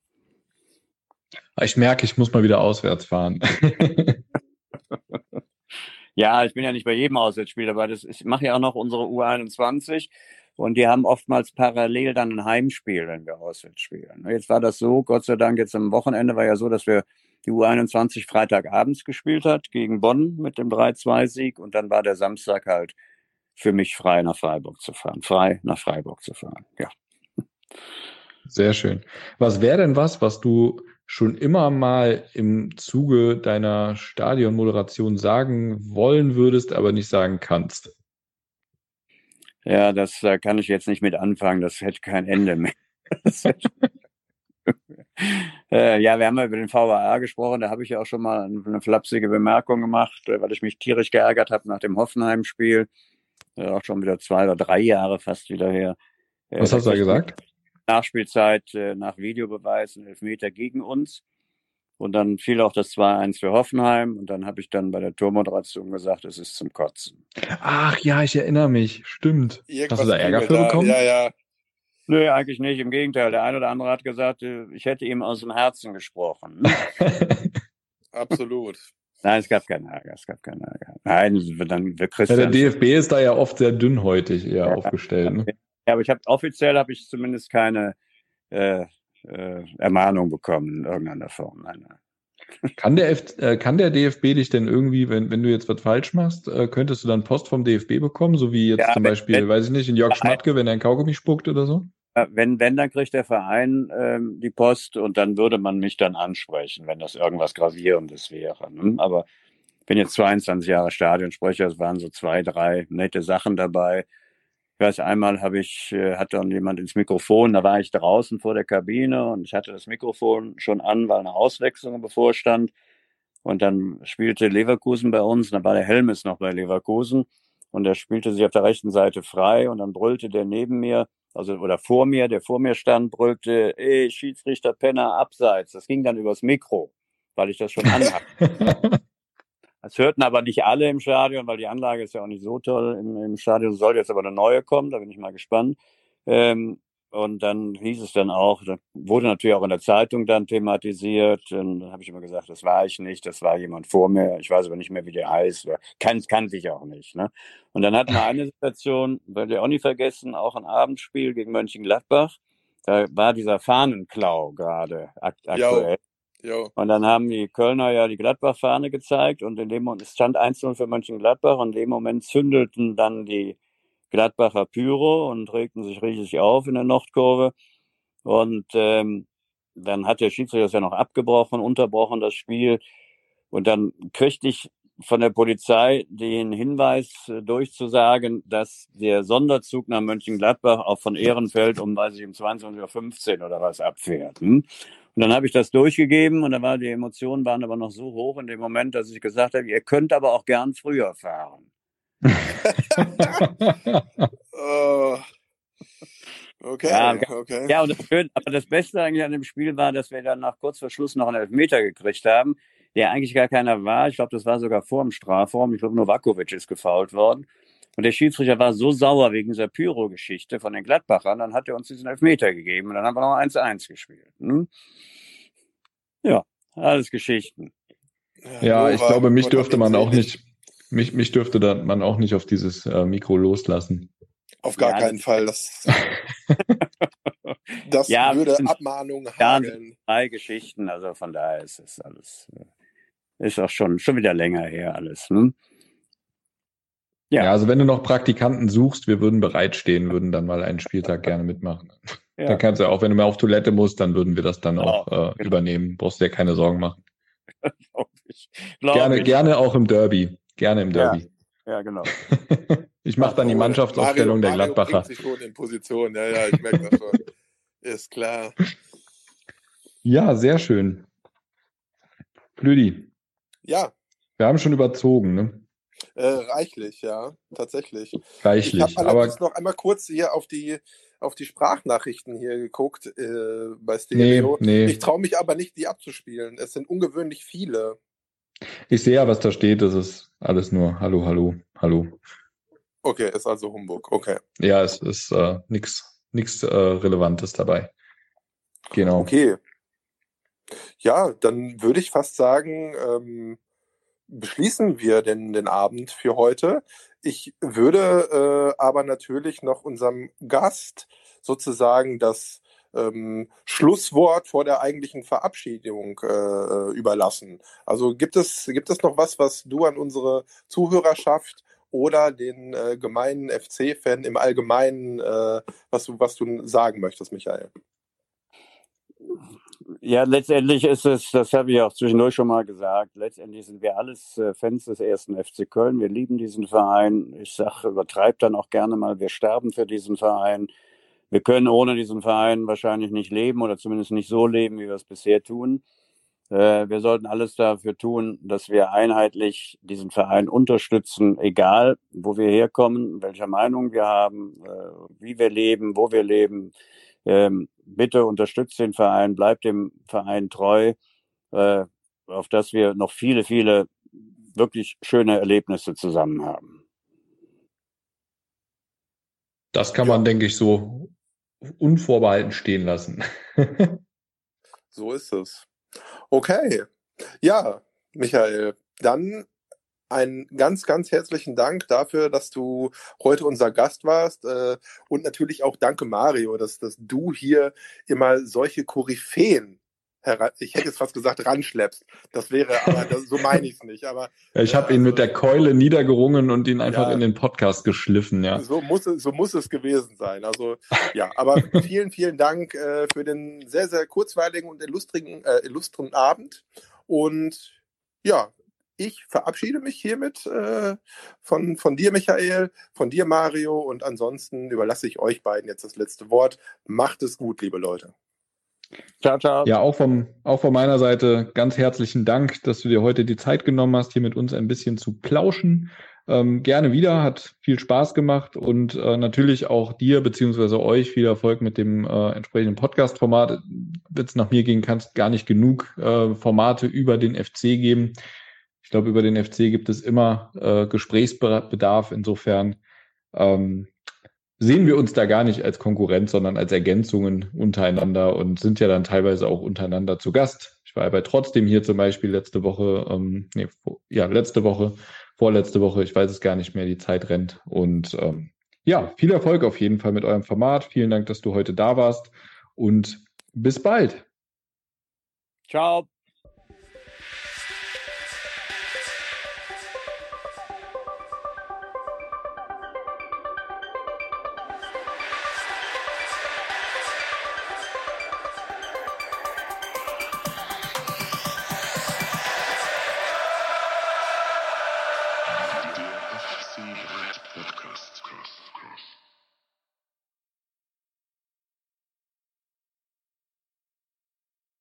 Ich merke, ich muss mal wieder auswärts fahren. (laughs) Ja, ich bin ja nicht bei jedem Auswärtsspiel dabei. Das ich mache ja auch noch unsere U21 und die haben oftmals parallel dann ein Heimspiel, wenn wir auswärts spielen. Jetzt war das so, Gott sei Dank, jetzt am Wochenende war ja so, dass wir die U21 Freitagabends gespielt hat gegen Bonn mit dem 3-2-Sieg und dann war der Samstag halt für mich frei nach Freiburg zu fahren. Frei nach Freiburg zu fahren, ja. Sehr schön. Was wäre denn was, was du schon immer mal im Zuge deiner Stadionmoderation sagen wollen würdest, aber nicht sagen kannst? Ja, das da kann ich jetzt nicht mit anfangen, das hätte kein Ende mehr. (laughs) (laughs) Äh, ja, wir haben ja über den VAR gesprochen, da habe ich ja auch schon mal eine flapsige Bemerkung gemacht, äh, weil ich mich tierisch geärgert habe nach dem Hoffenheim-Spiel. Äh, auch schon wieder zwei oder drei Jahre fast wieder her. Äh, Was hast du da gesagt? Nachspielzeit äh, nach Videobeweis ein Elfmeter gegen uns. Und dann fiel auch das 2-1 für Hoffenheim. Und dann habe ich dann bei der Tormoderation gesagt, es ist zum Kotzen. Ach ja, ich erinnere mich. Stimmt. Irgendwas Hast du da Ärger für bekommen? Ja, ja. Nö, eigentlich nicht. Im Gegenteil. Der eine oder andere hat gesagt, äh, ich hätte ihm aus dem Herzen gesprochen. (laughs) Absolut. Nein, es gab keinen Ärger. Es gab keinen Ärger. Nein, dann wir Ja, der Christian. DFB ist da ja oft sehr dünnhäutig eher Ja. (laughs) aufgestellt. Ne? Ja, aber ich habe offiziell habe ich zumindest keine äh, äh, Ermahnung bekommen in irgendeiner Form. Nein, nein. Kann der, F äh, kann der DFB dich denn irgendwie, wenn, wenn du jetzt was falsch machst, äh, könntest du dann Post vom DFB bekommen, so wie jetzt Ja, zum wenn- Beispiel, wenn- weiß ich nicht, in Jörg Schmatke, wenn er ein Kaugummi spuckt oder so? Äh, Wenn, wenn, dann kriegt der Verein ähm, die Post und dann würde man mich dann ansprechen, wenn das irgendwas Gravierendes wäre. Ne? Aber ich bin jetzt 22 Jahre Stadionsprecher, es waren so zwei, drei nette Sachen dabei. Weiß, einmal habe ich, äh, hat dann jemand ins Mikrofon, da war ich draußen vor der Kabine und ich hatte das Mikrofon schon an, weil eine Auswechslung bevorstand. Und dann spielte Leverkusen bei uns, dann war der Helmes noch bei Leverkusen und er spielte sich auf der rechten Seite frei und dann brüllte der neben mir, also oder vor mir, der vor mir stand, brüllte, ey, Schiedsrichter Penner, abseits. Das ging dann übers Mikro, weil ich das schon (laughs) anhatte. Das hörten aber nicht alle im Stadion, weil die Anlage ist ja auch nicht so toll im, im Stadion. Soll jetzt aber eine neue kommen, da bin ich mal gespannt. Ähm, und dann hieß es dann auch, da wurde natürlich auch in der Zeitung dann thematisiert. Und dann habe ich immer gesagt, das war ich nicht, das war jemand vor mir. Ich weiß aber nicht mehr, wie der heißt. Kann, kannte ich auch nicht. Ne? Und dann hatten wir (laughs) eine Situation, werde ich auch nie vergessen, auch ein Abendspiel gegen Mönchengladbach. Da war dieser Fahnenklau gerade akt aktuell. Jo. Und dann haben die Kölner ja die Gladbach-Fahne gezeigt und in dem Moment, es stand 1-0 für Mönchengladbach und in dem Moment zündelten dann die Gladbacher Pyro und regten sich riesig auf in der Nordkurve. Und ähm, dann hat der Schiedsrichter das ja noch abgebrochen, unterbrochen das Spiel. Und dann kriegte ich von der Polizei den Hinweis äh, durchzusagen, dass der Sonderzug nach Mönchengladbach auch von Ehrenfeld um, weiß ich, um 22.15 Uhr oder was abfährt. Hm? Und dann habe ich das durchgegeben und dann war die Emotionen waren aber noch so hoch in dem Moment, dass ich gesagt habe, ihr könnt aber auch gern früher fahren. uh, okay, ja, okay. Ja, und das, aber das Beste eigentlich an dem Spiel war, dass wir dann nach kurz vor Schluss noch einen Elfmeter gekriegt haben, der eigentlich gar keiner war. Ich glaube, das war sogar vor dem Strafraum. Ich glaube, Novakovic ist gefault worden. Und der Schiedsrichter war so sauer wegen dieser Pyro-Geschichte von den Gladbachern, dann hat er uns diesen Elfmeter gegeben und dann haben wir noch 1-1 gespielt. Hm? Ja, alles Geschichten. Ja, ich glaube, mich dürfte man auch nicht, mich, mich dürfte da man auch nicht auf dieses äh, Mikro loslassen. Auf gar ja, keinen Fall. Das, (laughs) das ja, würde Abmahnungen hageln. Drei Geschichten, also von daher ist es alles, äh, ist auch schon, schon wieder länger her alles. Ne? Ja. ja, also wenn du noch Praktikanten suchst, wir würden bereitstehen, würden dann mal einen Spieltag gerne mitmachen. Ja. Dann kannst du auch, wenn du mal auf Toilette musst, dann würden wir das dann genau. auch äh, genau. übernehmen. Brauchst dir keine Sorgen machen. (laughs) Glaub ich. Glaub gerne, ich. gerne auch im Derby. Gerne im Derby. Ja, ja genau. (laughs) ich mache dann die Mannschaftsaufstellung Mario, der Gladbacher. Mario sich schon in Position. Ja, ja, ich merke das schon. (laughs) Ist klar. Ja, sehr schön. Flüdi. Ja. Wir haben schon überzogen, ne? Äh, reichlich, ja, tatsächlich. Reichlich. Ich habe allerdings noch einmal kurz hier auf die auf die Sprachnachrichten hier geguckt äh, bei Stereo. Nee, nee. Ich traue mich aber nicht, die abzuspielen. Es sind ungewöhnlich viele. Ich sehe ja, was da steht. Das ist alles nur Hallo, Hallo, Hallo. Okay, ist also Humbug. Okay. Ja, es ist äh, nichts äh, Relevantes dabei. Genau. Okay. Ja, dann würde ich fast sagen, ähm, beschließen wir denn den Abend für heute. Ich würde äh, aber natürlich noch unserem Gast sozusagen das ähm, Schlusswort vor der eigentlichen Verabschiedung äh, überlassen. Also gibt es, gibt es noch was, was du an unsere Zuhörerschaft oder den äh, gemeinen FC-Fan im Allgemeinen, äh, was, du, was du sagen möchtest, Michael? Ja, letztendlich ist es, das habe ich auch zwischendurch schon mal gesagt, letztendlich sind wir alles äh, Fans des ersten FC Köln. Wir lieben diesen Verein. Ich sage, übertreibe dann auch gerne mal, wir sterben für diesen Verein. Wir können ohne diesen Verein wahrscheinlich nicht leben oder zumindest nicht so leben, wie wir es bisher tun. Äh, wir sollten alles dafür tun, dass wir einheitlich diesen Verein unterstützen, egal wo wir herkommen, welcher Meinung wir haben, äh, wie wir leben, wo wir leben ähm, bitte unterstützt den Verein, bleibt dem Verein treu, äh, auf dass wir noch viele, viele wirklich schöne Erlebnisse zusammen haben. Das kann man, denke ich, so unvorbehalten stehen lassen. (laughs) so ist es. Okay. Ja, Michael, dann einen ganz, ganz herzlichen Dank dafür, dass du heute unser Gast warst. Äh, und natürlich auch danke, Mario, dass, dass du hier immer solche Koryphäen ich hätte jetzt fast gesagt, ranschleppst. Das wäre, aber das, so meine ich es nicht. Aber ich habe äh, ihn mit der Keule niedergerungen und ihn einfach ja, in den Podcast geschliffen. Ja, so muss es, so muss es gewesen sein. Also ja, aber vielen, vielen Dank äh, für den sehr, sehr kurzweiligen und illustrigen, äh, illustren Abend. Und ja, ich verabschiede mich hiermit äh, von, von dir, Michael, von dir, Mario, und ansonsten überlasse ich euch beiden jetzt das letzte Wort. Macht es gut, liebe Leute. Ciao, ciao. Ja, auch, vom, auch von meiner Seite ganz herzlichen Dank, dass du dir heute die Zeit genommen hast, hier mit uns ein bisschen zu plauschen. Ähm, gerne wieder, hat viel Spaß gemacht und äh, natürlich auch dir beziehungsweise euch viel Erfolg mit dem äh, entsprechenden Podcast-Format. Wenn es nach mir gehen kann, gar nicht genug äh, Formate über den FC geben glaube, über den FC gibt es immer äh, Gesprächsbedarf. Insofern ähm, sehen wir uns da gar nicht als Konkurrent, sondern als Ergänzungen untereinander und sind ja dann teilweise auch untereinander zu Gast. Ich war aber trotzdem hier zum Beispiel letzte Woche, ähm, nee, ja, letzte Woche, vorletzte Woche, ich weiß es gar nicht mehr, die Zeit rennt. Und ähm, ja, viel Erfolg auf jeden Fall mit eurem Format. Vielen Dank, dass du heute da warst und bis bald. Ciao.